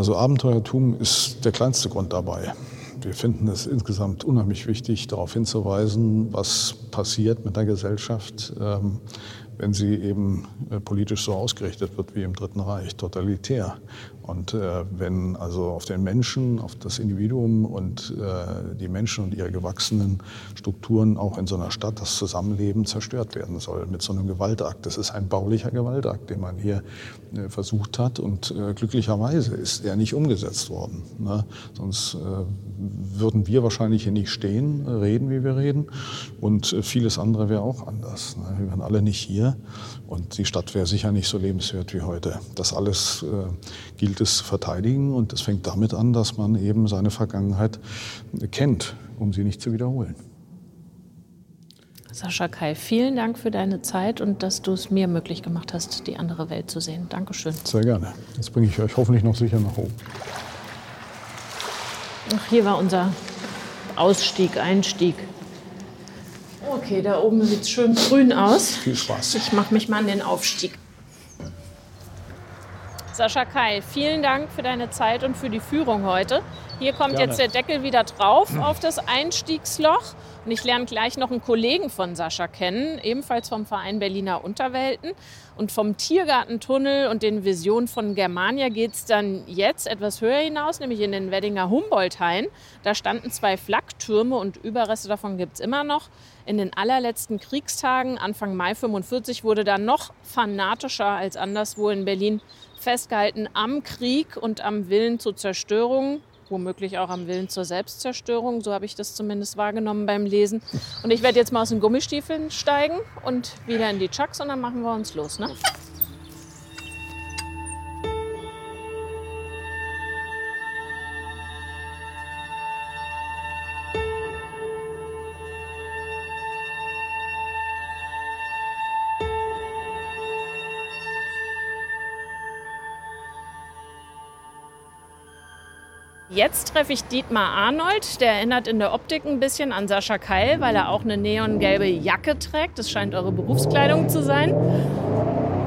Also Abenteuertum ist der kleinste Grund dabei. Wir finden es insgesamt unheimlich wichtig, darauf hinzuweisen, was passiert mit der Gesellschaft, ähm, wenn sie eben äh, politisch so ausgerichtet wird wie im Dritten Reich, totalitär. Und äh, wenn also auf den Menschen, auf das Individuum und äh, die Menschen und ihre gewachsenen Strukturen auch in so einer Stadt, das Zusammenleben zerstört werden soll mit so einem Gewaltakt. Das ist ein baulicher Gewaltakt, den man hier äh, versucht hat und äh, glücklicherweise ist er nicht umgesetzt worden. Ne? Sonst äh, würden wir wahrscheinlich hier nicht stehen, reden, wie wir reden und äh, vieles andere wäre auch anders. Ne? Wir wären alle nicht hier und die Stadt wäre sicher nicht so lebenswert wie heute. Das alles äh, gilt es zu verteidigen und es fängt damit an, dass man eben seine Vergangenheit kennt, um sie nicht zu wiederholen. Sascha Kai, vielen Dank für deine Zeit und dass du es mir möglich gemacht hast, die andere Welt zu sehen. Dankeschön. Sehr gerne. Jetzt bringe ich euch hoffentlich noch sicher nach oben. Ach, hier war unser Ausstieg, Einstieg. Okay, da oben sieht es schön grün aus. Viel Spaß. Ich mache mich mal an den Aufstieg. Sascha Kai, vielen Dank für deine Zeit und für die Führung heute. Hier kommt Gerne. jetzt der Deckel wieder drauf auf das Einstiegsloch. Und ich lerne gleich noch einen Kollegen von Sascha kennen, ebenfalls vom Verein Berliner Unterwelten. Und vom Tiergartentunnel und den Visionen von Germania geht es dann jetzt etwas höher hinaus, nämlich in den Weddinger Humboldt-Hain. Da standen zwei Flaktürme und Überreste davon gibt es immer noch. In den allerletzten Kriegstagen, Anfang Mai 45, wurde da noch fanatischer als anderswo in Berlin festgehalten am Krieg und am Willen zur Zerstörung womöglich auch am Willen zur Selbstzerstörung. So habe ich das zumindest wahrgenommen beim Lesen. Und ich werde jetzt mal aus den Gummistiefeln steigen und wieder in die Chucks und dann machen wir uns los. Ne? Jetzt treffe ich Dietmar Arnold. Der erinnert in der Optik ein bisschen an Sascha Keil, weil er auch eine neongelbe Jacke trägt. Das scheint eure Berufskleidung zu sein.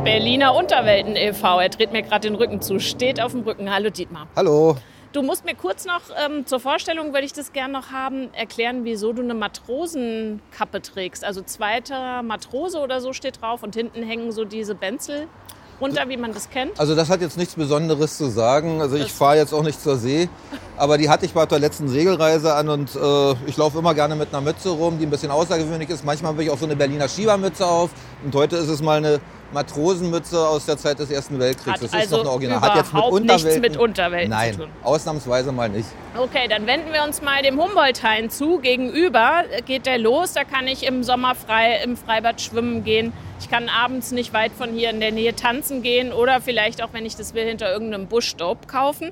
Berliner Unterwelten e.V. Er dreht mir gerade den Rücken zu, steht auf dem Rücken. Hallo Dietmar. Hallo. Du musst mir kurz noch ähm, zur Vorstellung, würde ich das gerne noch haben, erklären, wieso du eine Matrosenkappe trägst. Also zweiter Matrose oder so steht drauf und hinten hängen so diese Benzel runter, wie man das kennt? Also das hat jetzt nichts Besonderes zu sagen. Also ich fahre jetzt auch nicht zur See, aber die hatte ich bei der letzten Segelreise an und äh, ich laufe immer gerne mit einer Mütze rum, die ein bisschen außergewöhnlich ist. Manchmal habe ich auch so eine Berliner Schiebermütze auf und heute ist es mal eine Matrosenmütze aus der Zeit des Ersten Weltkriegs. Hat das ist also noch eine Original. Hat jetzt mit Unterwelten, nichts mit Unterwelten zu Nein, tun. ausnahmsweise mal nicht. Okay, dann wenden wir uns mal dem Humboldt-Hain zu. Gegenüber geht der los. Da kann ich im Sommer frei im Freibad schwimmen gehen. Ich kann abends nicht weit von hier in der Nähe tanzen gehen oder vielleicht auch, wenn ich das will, hinter irgendeinem Busch Staub kaufen.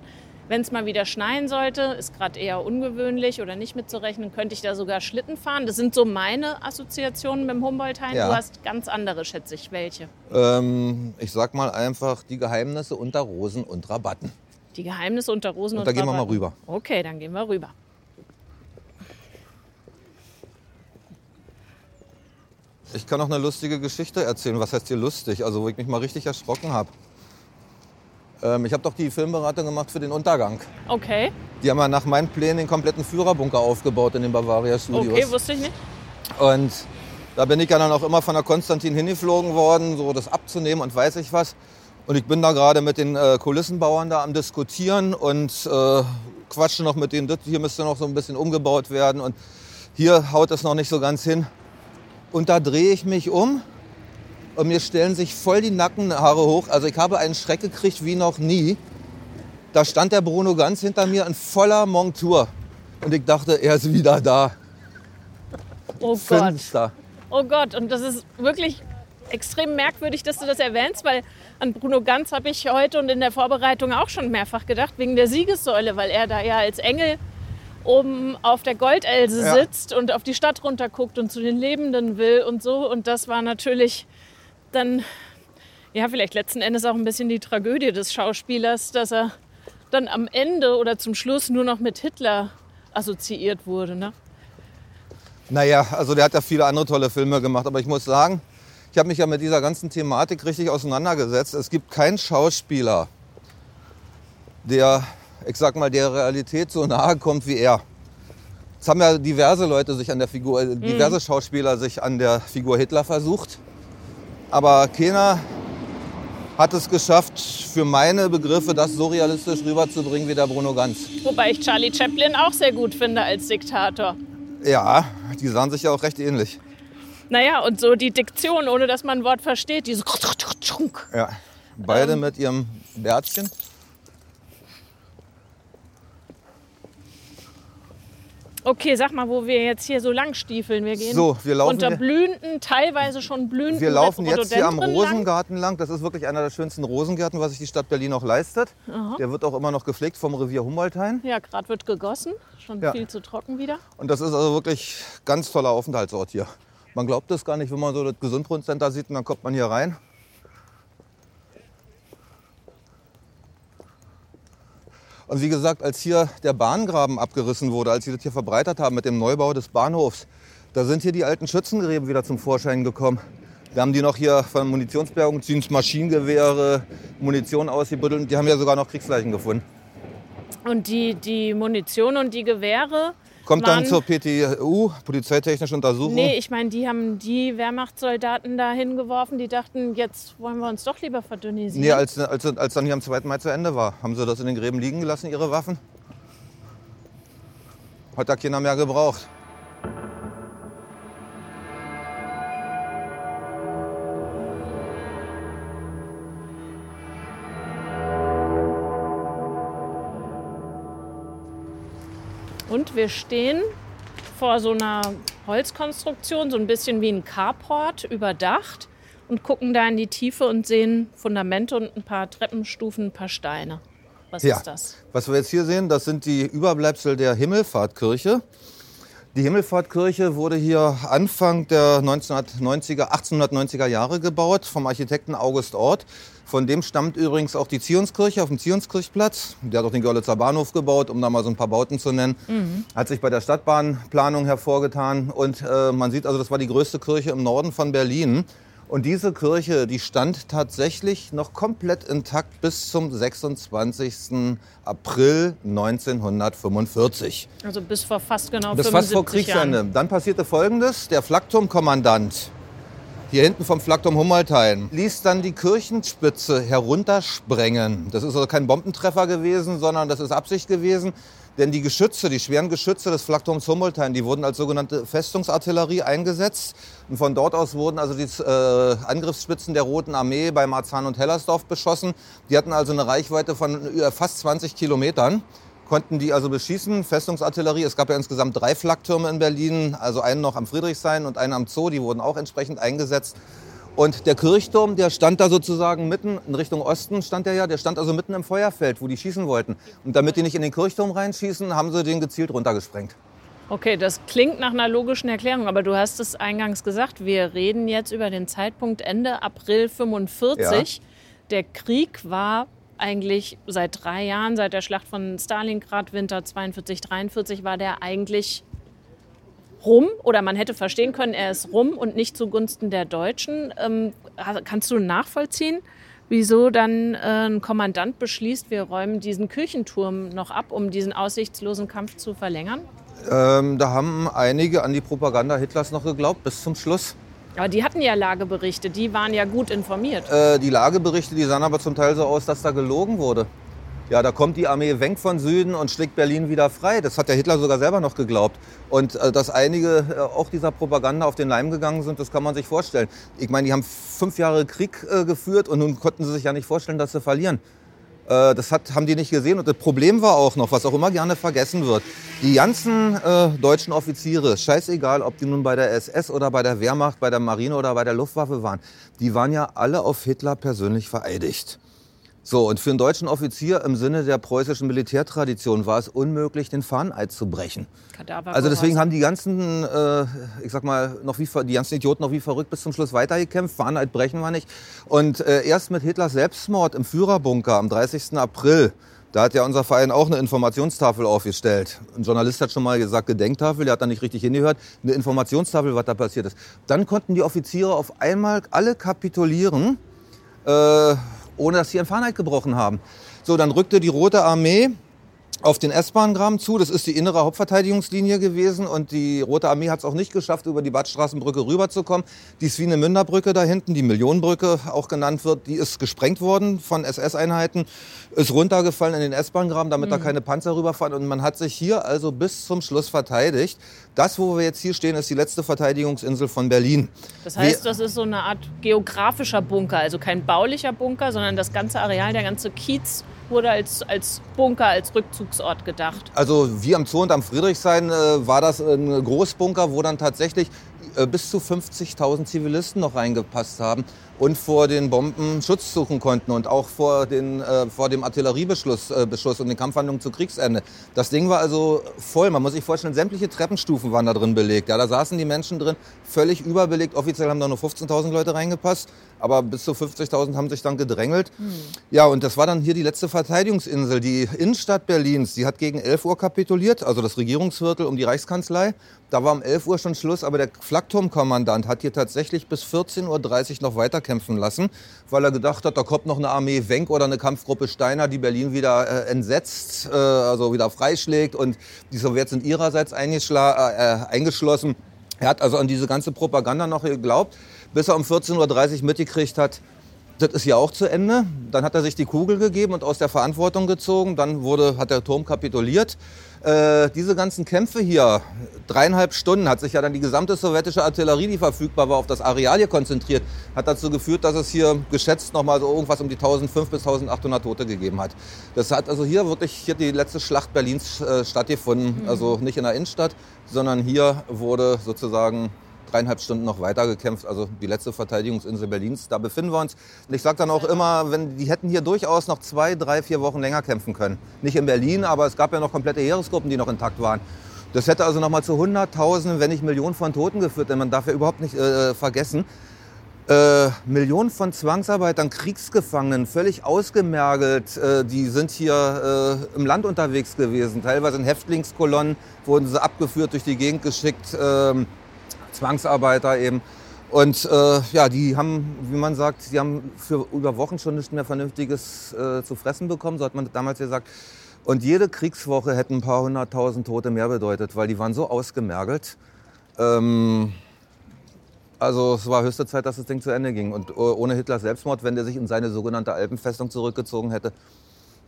Wenn es mal wieder schneien sollte, ist gerade eher ungewöhnlich oder nicht mitzurechnen, könnte ich da sogar Schlitten fahren. Das sind so meine Assoziationen mit dem Humboldt-Hain. Ja. Du hast ganz andere, schätze ich. Welche? Ähm, ich sag mal einfach die Geheimnisse unter Rosen und Rabatten. Die Geheimnisse unter Rosen und, Und da gehen wir mal Rabatten. rüber. Okay, dann gehen wir rüber. Ich kann noch eine lustige Geschichte erzählen. Was heißt hier lustig? Also wo ich mich mal richtig erschrocken habe. Ähm, ich habe doch die Filmberatung gemacht für den Untergang. Okay, Die haben ja nach meinen Plänen den kompletten Führerbunker aufgebaut in den Bavaria Studios. okay, wusste ich nicht. Und da bin ich ja dann auch immer von der Konstantin hingeflogen worden, so das abzunehmen und weiß ich was. Und ich bin da gerade mit den äh, Kulissenbauern da am Diskutieren und äh, quatsche noch mit denen, das hier müsste noch so ein bisschen umgebaut werden und hier haut es noch nicht so ganz hin. Und da drehe ich mich um und mir stellen sich voll die Nackenhaare hoch. Also ich habe einen Schreck gekriegt wie noch nie. Da stand der Bruno ganz hinter mir in voller Montur. Und ich dachte, er ist wieder da. Oh Gott. Finster. Oh Gott, und das ist wirklich extrem merkwürdig, dass du das erwähnst, weil an Bruno Ganz habe ich heute und in der Vorbereitung auch schon mehrfach gedacht, wegen der Siegessäule, weil er da ja als Engel oben auf der Goldelse Ja. sitzt und auf die Stadt runterguckt und zu den Lebenden will und so. Und das war natürlich dann, ja, vielleicht letzten Endes auch ein bisschen die Tragödie des Schauspielers, dass er dann am Ende oder zum Schluss nur noch mit Hitler assoziiert wurde. Ne? Naja, also der hat ja viele andere tolle Filme gemacht, aber ich muss sagen, ich habe mich ja mit dieser ganzen Thematik richtig auseinandergesetzt. Es gibt keinen Schauspieler, der, ich sag mal, der Realität so nahe kommt wie er. Es haben ja diverse Leute sich an der Figur, äh, diverse Schauspieler sich an der Figur Hitler versucht. Aber keiner hat es geschafft, für meine Begriffe das so realistisch rüberzubringen wie der Bruno Ganz. Wobei ich Charlie Chaplin auch sehr gut finde als Diktator. Ja, die sahen sich ja auch recht ähnlich. Naja, und so die Diktion, ohne dass man ein Wort versteht, diese Ja, beide mit ihrem Bärtchen. Okay, sag mal, wo wir jetzt hier so lang stiefeln. Wir gehen So, wir laufen unter blühenden, teilweise schon blühenden Wir laufen jetzt hier am. Rosengarten lang. Das ist wirklich einer der schönsten Rosengärten, was sich die Stadt Berlin noch leistet. Der wird auch immer noch gepflegt vom Revier Humboldthain. Ja, gerade wird gegossen, schon Ja. viel zu trocken wieder. Und das ist also wirklich ganz toller Aufenthaltsort hier. Man glaubt es gar nicht, wenn man so das Gesundbrunnencenter sieht und dann kommt man hier rein. Und wie gesagt, als hier der Bahngraben abgerissen wurde, als sie das hier verbreitert haben mit dem Neubau des Bahnhofs, da sind hier die alten Schützengräben wieder zum Vorschein gekommen. Da haben die noch hier von Munitionsbergung, Maschinengewehre, Munition ausgebuddelt die haben ja sogar noch Kriegsleichen gefunden. Und die, die Munition und die Gewehre. Kommt dann zur PTU, Polizeitechnische Untersuchung. Nee, ich meine, die haben die Wehrmachtssoldaten da hingeworfen, die dachten, jetzt wollen wir uns doch lieber verdünnisieren. Nee, als, als, als dann hier am 2. Mai zu Ende war, haben sie das in den Gräben liegen gelassen, ihre Waffen. Hat da keiner mehr gebraucht. Und wir stehen vor so einer Holzkonstruktion, so ein bisschen wie ein Carport, überdacht und gucken da in die Tiefe und sehen Fundamente und ein paar Treppenstufen, ein paar Steine. Was Ja. ist das? Was wir jetzt hier sehen, das sind die Überbleibsel der Himmelfahrtkirche. Die Himmelfahrtkirche wurde hier Anfang der 1990er, 1890er Jahre gebaut vom Architekten August Ort. Von dem stammt übrigens auch die Zionskirche auf dem Zionskirchplatz. Der hat auch den Görlitzer Bahnhof gebaut, um da mal so ein paar Bauten zu nennen. Hat sich bei der Stadtbahnplanung hervorgetan. Und äh, man sieht also, das war die größte Kirche im Norden von Berlin. Und diese Kirche, die stand tatsächlich noch komplett intakt bis zum 26. April 1945. Also bis vor fast genau Bis 75 fast vor Kriegsende. Jahren. Dann passierte Folgendes. Der Flakturmkommandant, hier hinten vom Flakturm Humboldthain, ließ dann die Kirchenspitze heruntersprengen. Das ist also kein Bombentreffer gewesen, sondern das ist Absicht gewesen. Denn die Geschütze, die schweren Geschütze des Flakturms Humboldthain, die wurden als sogenannte Festungsartillerie eingesetzt. Und von dort aus wurden also die äh, Angriffsspitzen der Roten Armee bei Marzahn und Hellersdorf beschossen. Die hatten also eine Reichweite von äh, fast 20 Kilometern konnten die also beschießen. Festungsartillerie, es gab ja insgesamt drei Flaktürme in Berlin, also einen noch am Friedrichshain und einen am Zoo, die wurden auch entsprechend eingesetzt. Und der Kirchturm, der stand da sozusagen mitten in Richtung Osten, stand der ja, der stand also mitten im Feuerfeld, wo die schießen wollten. Und damit die nicht in den Kirchturm reinschießen, haben sie den gezielt runtergesprengt. Okay, das klingt nach einer logischen Erklärung, aber du hast es eingangs gesagt, wir reden jetzt über den Zeitpunkt Ende April 45. Ja. Der Krieg war eigentlich seit drei Jahren, seit der Schlacht von Stalingrad, Winter 42, 43, war der eigentlich rum oder man hätte verstehen können, er ist rum und nicht zugunsten der Deutschen. Ähm, kannst du nachvollziehen, wieso dann äh, ein Kommandant beschließt, wir räumen diesen Kirchenturm noch ab, um diesen aussichtslosen Kampf zu verlängern? Ähm, da haben einige an die Propaganda Hitlers noch geglaubt, bis zum Schluss. Aber die hatten ja Lageberichte, die waren ja gut informiert. Äh, die Lageberichte, die sahen aber zum Teil so aus, dass da gelogen wurde. Ja, da kommt die Armee Wenk von Süden und schlägt Berlin wieder frei. Das hat der Hitler sogar selber noch geglaubt. Und äh, dass einige äh, auch dieser Propaganda auf den Leim gegangen sind, das kann man sich vorstellen. Ich meine, die haben fünf Jahre Krieg äh, geführt und nun konnten sie sich ja nicht vorstellen, dass sie verlieren. Äh, das hat, haben die nicht gesehen. Und das Problem war auch noch, was auch immer gerne vergessen wird. Die ganzen äh, deutschen Offiziere, scheißegal, ob die nun bei der SS oder bei der Wehrmacht, bei der Marine oder bei der Luftwaffe waren, die waren ja alle auf Hitler persönlich vereidigt. So, und für einen deutschen Offizier im Sinne der preußischen Militärtradition war es unmöglich, den Fahneneid zu brechen. Kadaver also deswegen haben die ganzen, äh, ich sag mal, noch wie, die ganzen Idioten noch wie verrückt bis zum Schluss weitergekämpft. Fahneneid brechen wir nicht. Und äh, erst mit Hitlers Selbstmord im Führerbunker am 30. April, da hat ja unser Verein auch eine Informationstafel aufgestellt. Ein Journalist hat schon mal gesagt, Gedenktafel, der hat da nicht richtig hingehört. Eine Informationstafel, was da passiert ist. Dann konnten die Offiziere auf einmal alle kapitulieren. Äh, ohne dass sie ihren Fahneid gebrochen haben. So, dann rückte die Rote Armee auf den S-Bahn-Graben zu. Das ist die innere Hauptverteidigungslinie gewesen und die Rote Armee hat es auch nicht geschafft, über die Badstraßenbrücke rüberzukommen. Die Swinemünderbrücke da hinten, die Millionenbrücke auch genannt wird, die ist gesprengt worden von SS-Einheiten, ist runtergefallen in den S-Bahn-Graben, damit mhm. da keine Panzer rüberfahren und man hat sich hier also bis zum Schluss verteidigt. Das, wo wir jetzt hier stehen, ist die letzte Verteidigungsinsel von Berlin. Das heißt, das ist so eine Art geografischer Bunker, also kein baulicher Bunker, sondern das ganze Areal, der ganze Kiez wurde als, als Bunker, als Rückzugsort gedacht. Also wie am Zoo und am Friedrichshain äh, war das ein Großbunker, wo dann tatsächlich bis zu 50.000 Zivilisten noch reingepasst haben und vor den Bomben Schutz suchen konnten und auch vor, den, äh, vor dem Artilleriebeschluss äh, Beschuss und den Kampfhandlungen zu Kriegsende. Das Ding war also voll. Man muss sich vorstellen, sämtliche Treppenstufen waren da drin belegt. Ja, da saßen die Menschen drin, völlig überbelegt. Offiziell haben da nur 15.000 Leute reingepasst, aber bis zu 50.000 haben sich dann gedrängelt. Hm. Ja, und das war dann hier die letzte Verteidigungsinsel. Die Innenstadt Berlins, die hat gegen 11 Uhr kapituliert, also das Regierungsviertel um die Reichskanzlei. Da war um 11 Uhr schon Schluss, aber der Flakturmkommandant hat hier tatsächlich bis 14.30 Uhr noch weiterkämpfen lassen, weil er gedacht hat, da kommt noch eine Armee Wenk oder eine Kampfgruppe Steiner, die Berlin wieder äh, entsetzt, äh, also wieder freischlägt und die Sowjets sind ihrerseits äh, äh, eingeschlossen. Er hat also an diese ganze Propaganda noch geglaubt, bis er um 14.30 Uhr mitgekriegt hat, das ist ja auch zu Ende. Dann hat er sich die Kugel gegeben und aus der Verantwortung gezogen. Dann wurde, hat der Turm kapituliert. Äh, diese ganzen Kämpfe hier, dreieinhalb Stunden, hat sich ja dann die gesamte sowjetische Artillerie, die verfügbar war, auf das Areal hier konzentriert, hat dazu geführt, dass es hier geschätzt nochmal so irgendwas um die 1500 bis 1800 Tote gegeben hat. Das hat also hier wirklich hier die letzte Schlacht Berlins äh, stattgefunden. Mhm. Also nicht in der Innenstadt, sondern hier wurde sozusagen dreieinhalb Stunden noch weitergekämpft. Also die letzte Verteidigungsinsel Berlins, da befinden wir uns. Und ich sage dann auch immer, wenn, die hätten hier durchaus noch zwei, drei, vier Wochen länger kämpfen können. Nicht in Berlin, aber es gab ja noch komplette Heeresgruppen, die noch intakt waren. Das hätte also noch mal zu Hunderttausenden, wenn nicht Millionen von Toten geführt, denn man darf ja überhaupt nicht äh, vergessen, äh, Millionen von Zwangsarbeitern, Kriegsgefangenen, völlig ausgemergelt, äh, die sind hier äh, im Land unterwegs gewesen. Teilweise in Häftlingskolonnen wurden sie abgeführt, durch die Gegend geschickt. Ähm, Zwangsarbeiter eben. Und äh, ja, die haben, wie man sagt, die haben für über Wochen schon nicht mehr Vernünftiges äh, zu fressen bekommen, so hat man damals gesagt. Und jede Kriegswoche hätten ein paar hunderttausend Tote mehr bedeutet, weil die waren so ausgemergelt. Ähm, also es war höchste Zeit, dass das Ding zu Ende ging. Und ohne Hitlers Selbstmord, wenn der sich in seine sogenannte Alpenfestung zurückgezogen hätte,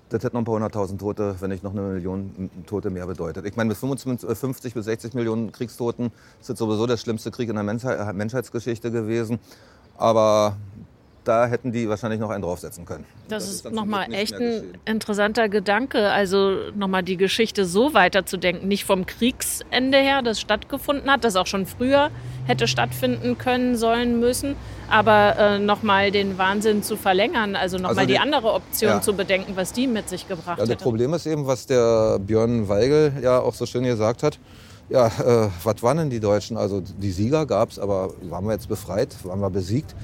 das hätte noch ein paar hunderttausend Tote, wenn nicht noch eine Million Tote mehr bedeutet. Ich meine, mit 50 bis 60 Millionen Kriegstoten ist das sowieso der schlimmste Krieg in der Menschheitsgeschichte gewesen. Aber da hätten die wahrscheinlich noch einen draufsetzen können. Das, das ist, ist nochmal echt ein interessanter Gedanke. Also nochmal die Geschichte so weiterzudenken. Nicht vom Kriegsende her, das stattgefunden hat, das auch schon früher hätte stattfinden können, sollen, müssen. Aber äh, nochmal den Wahnsinn zu verlängern, also nochmal also die, die andere Option ja. zu bedenken, was die mit sich gebracht ja, Das Problem ist eben, was der Björn Weigel ja auch so schön gesagt hat. Ja, äh, was waren denn die Deutschen? Also die Sieger gab es, aber waren wir jetzt befreit? Waren wir besiegt?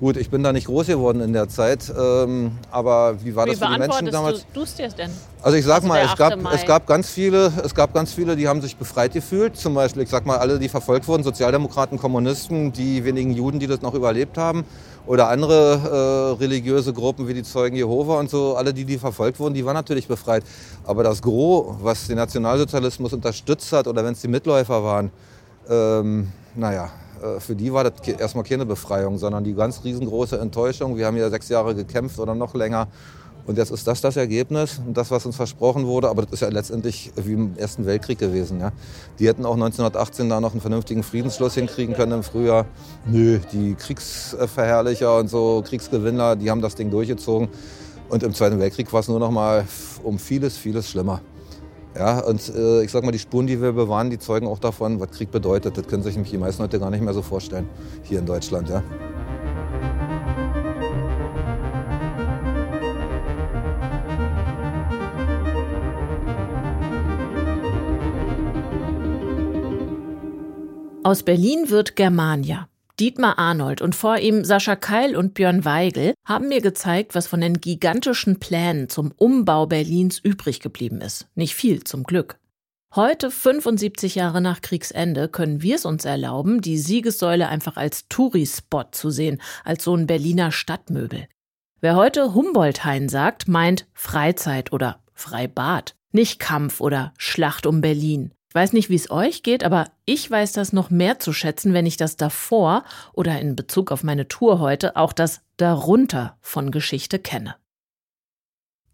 Gut, ich bin da nicht groß geworden in der Zeit, ähm, aber wie war wie das für die Menschen damals? Du es denn? Also ich sag also mal, es gab, es gab ganz viele, es gab ganz viele, die haben sich befreit gefühlt. Zum Beispiel, ich sag mal, alle, die verfolgt wurden, Sozialdemokraten, Kommunisten, die wenigen Juden, die das noch überlebt haben, oder andere äh, religiöse Gruppen wie die Zeugen Jehova und so, alle, die, die verfolgt wurden, die waren natürlich befreit. Aber das Gros, was den Nationalsozialismus unterstützt hat, oder wenn es die Mitläufer waren, ähm, naja, für die war das erstmal keine Befreiung, sondern die ganz riesengroße Enttäuschung. Wir haben ja sechs Jahre gekämpft oder noch länger. Und jetzt ist das das Ergebnis und das, was uns versprochen wurde. Aber das ist ja letztendlich wie im Ersten Weltkrieg gewesen. Ja. Die hätten auch 1918 da noch einen vernünftigen Friedensschluss hinkriegen können im Frühjahr. Nö, die Kriegsverherrlicher und so, Kriegsgewinner, die haben das Ding durchgezogen. Und im Zweiten Weltkrieg war es nur noch mal um vieles, vieles schlimmer. Ja, und äh, ich sag mal, die Spuren, die wir bewahren, die zeugen auch davon, was Krieg bedeutet. Das können sich die meisten Leute gar nicht mehr so vorstellen hier in Deutschland. Ja. Aus Berlin wird Germania. Dietmar Arnold und vor ihm Sascha Keil und Björn Weigel haben mir gezeigt, was von den gigantischen Plänen zum Umbau Berlins übrig geblieben ist. Nicht viel, zum Glück. Heute, 75 Jahre nach Kriegsende, können wir es uns erlauben, die Siegessäule einfach als Tourispot zu sehen, als so ein Berliner Stadtmöbel. Wer heute Humboldthain sagt, meint Freizeit oder Freibad, nicht Kampf oder Schlacht um Berlin. Weiß nicht, wie es euch geht, aber ich weiß das noch mehr zu schätzen, wenn ich das davor oder in Bezug auf meine Tour heute auch das darunter von Geschichte kenne.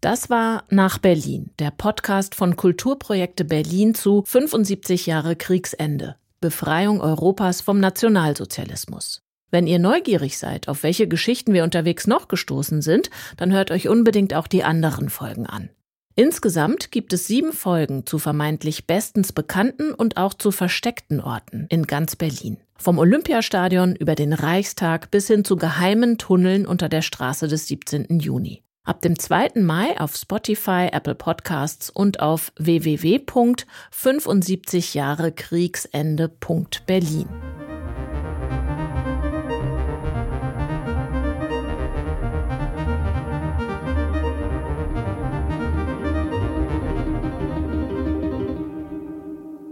Das war Nach Berlin, der Podcast von Kulturprojekte Berlin zu 75 Jahre Kriegsende, Befreiung Europas vom Nationalsozialismus. Wenn ihr neugierig seid, auf welche Geschichten wir unterwegs noch gestoßen sind, dann hört euch unbedingt auch die anderen Folgen an. Insgesamt gibt es sieben Folgen zu vermeintlich bestens bekannten und auch zu versteckten Orten in ganz Berlin. Vom Olympiastadion über den Reichstag bis hin zu geheimen Tunneln unter der Straße des 17. Juni. Ab dem 2. Mai auf Spotify, Apple Podcasts und auf www.75jahrekriegsende.berlin.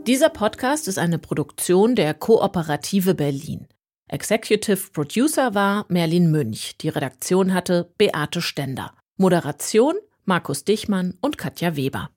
Dieser Podcast ist eine Produktion der Kooperative Berlin. Executive Producer war Merlin Münch. Die Redaktion hatte Beate Stender. Moderation Markus Dichmann und Katja Weber.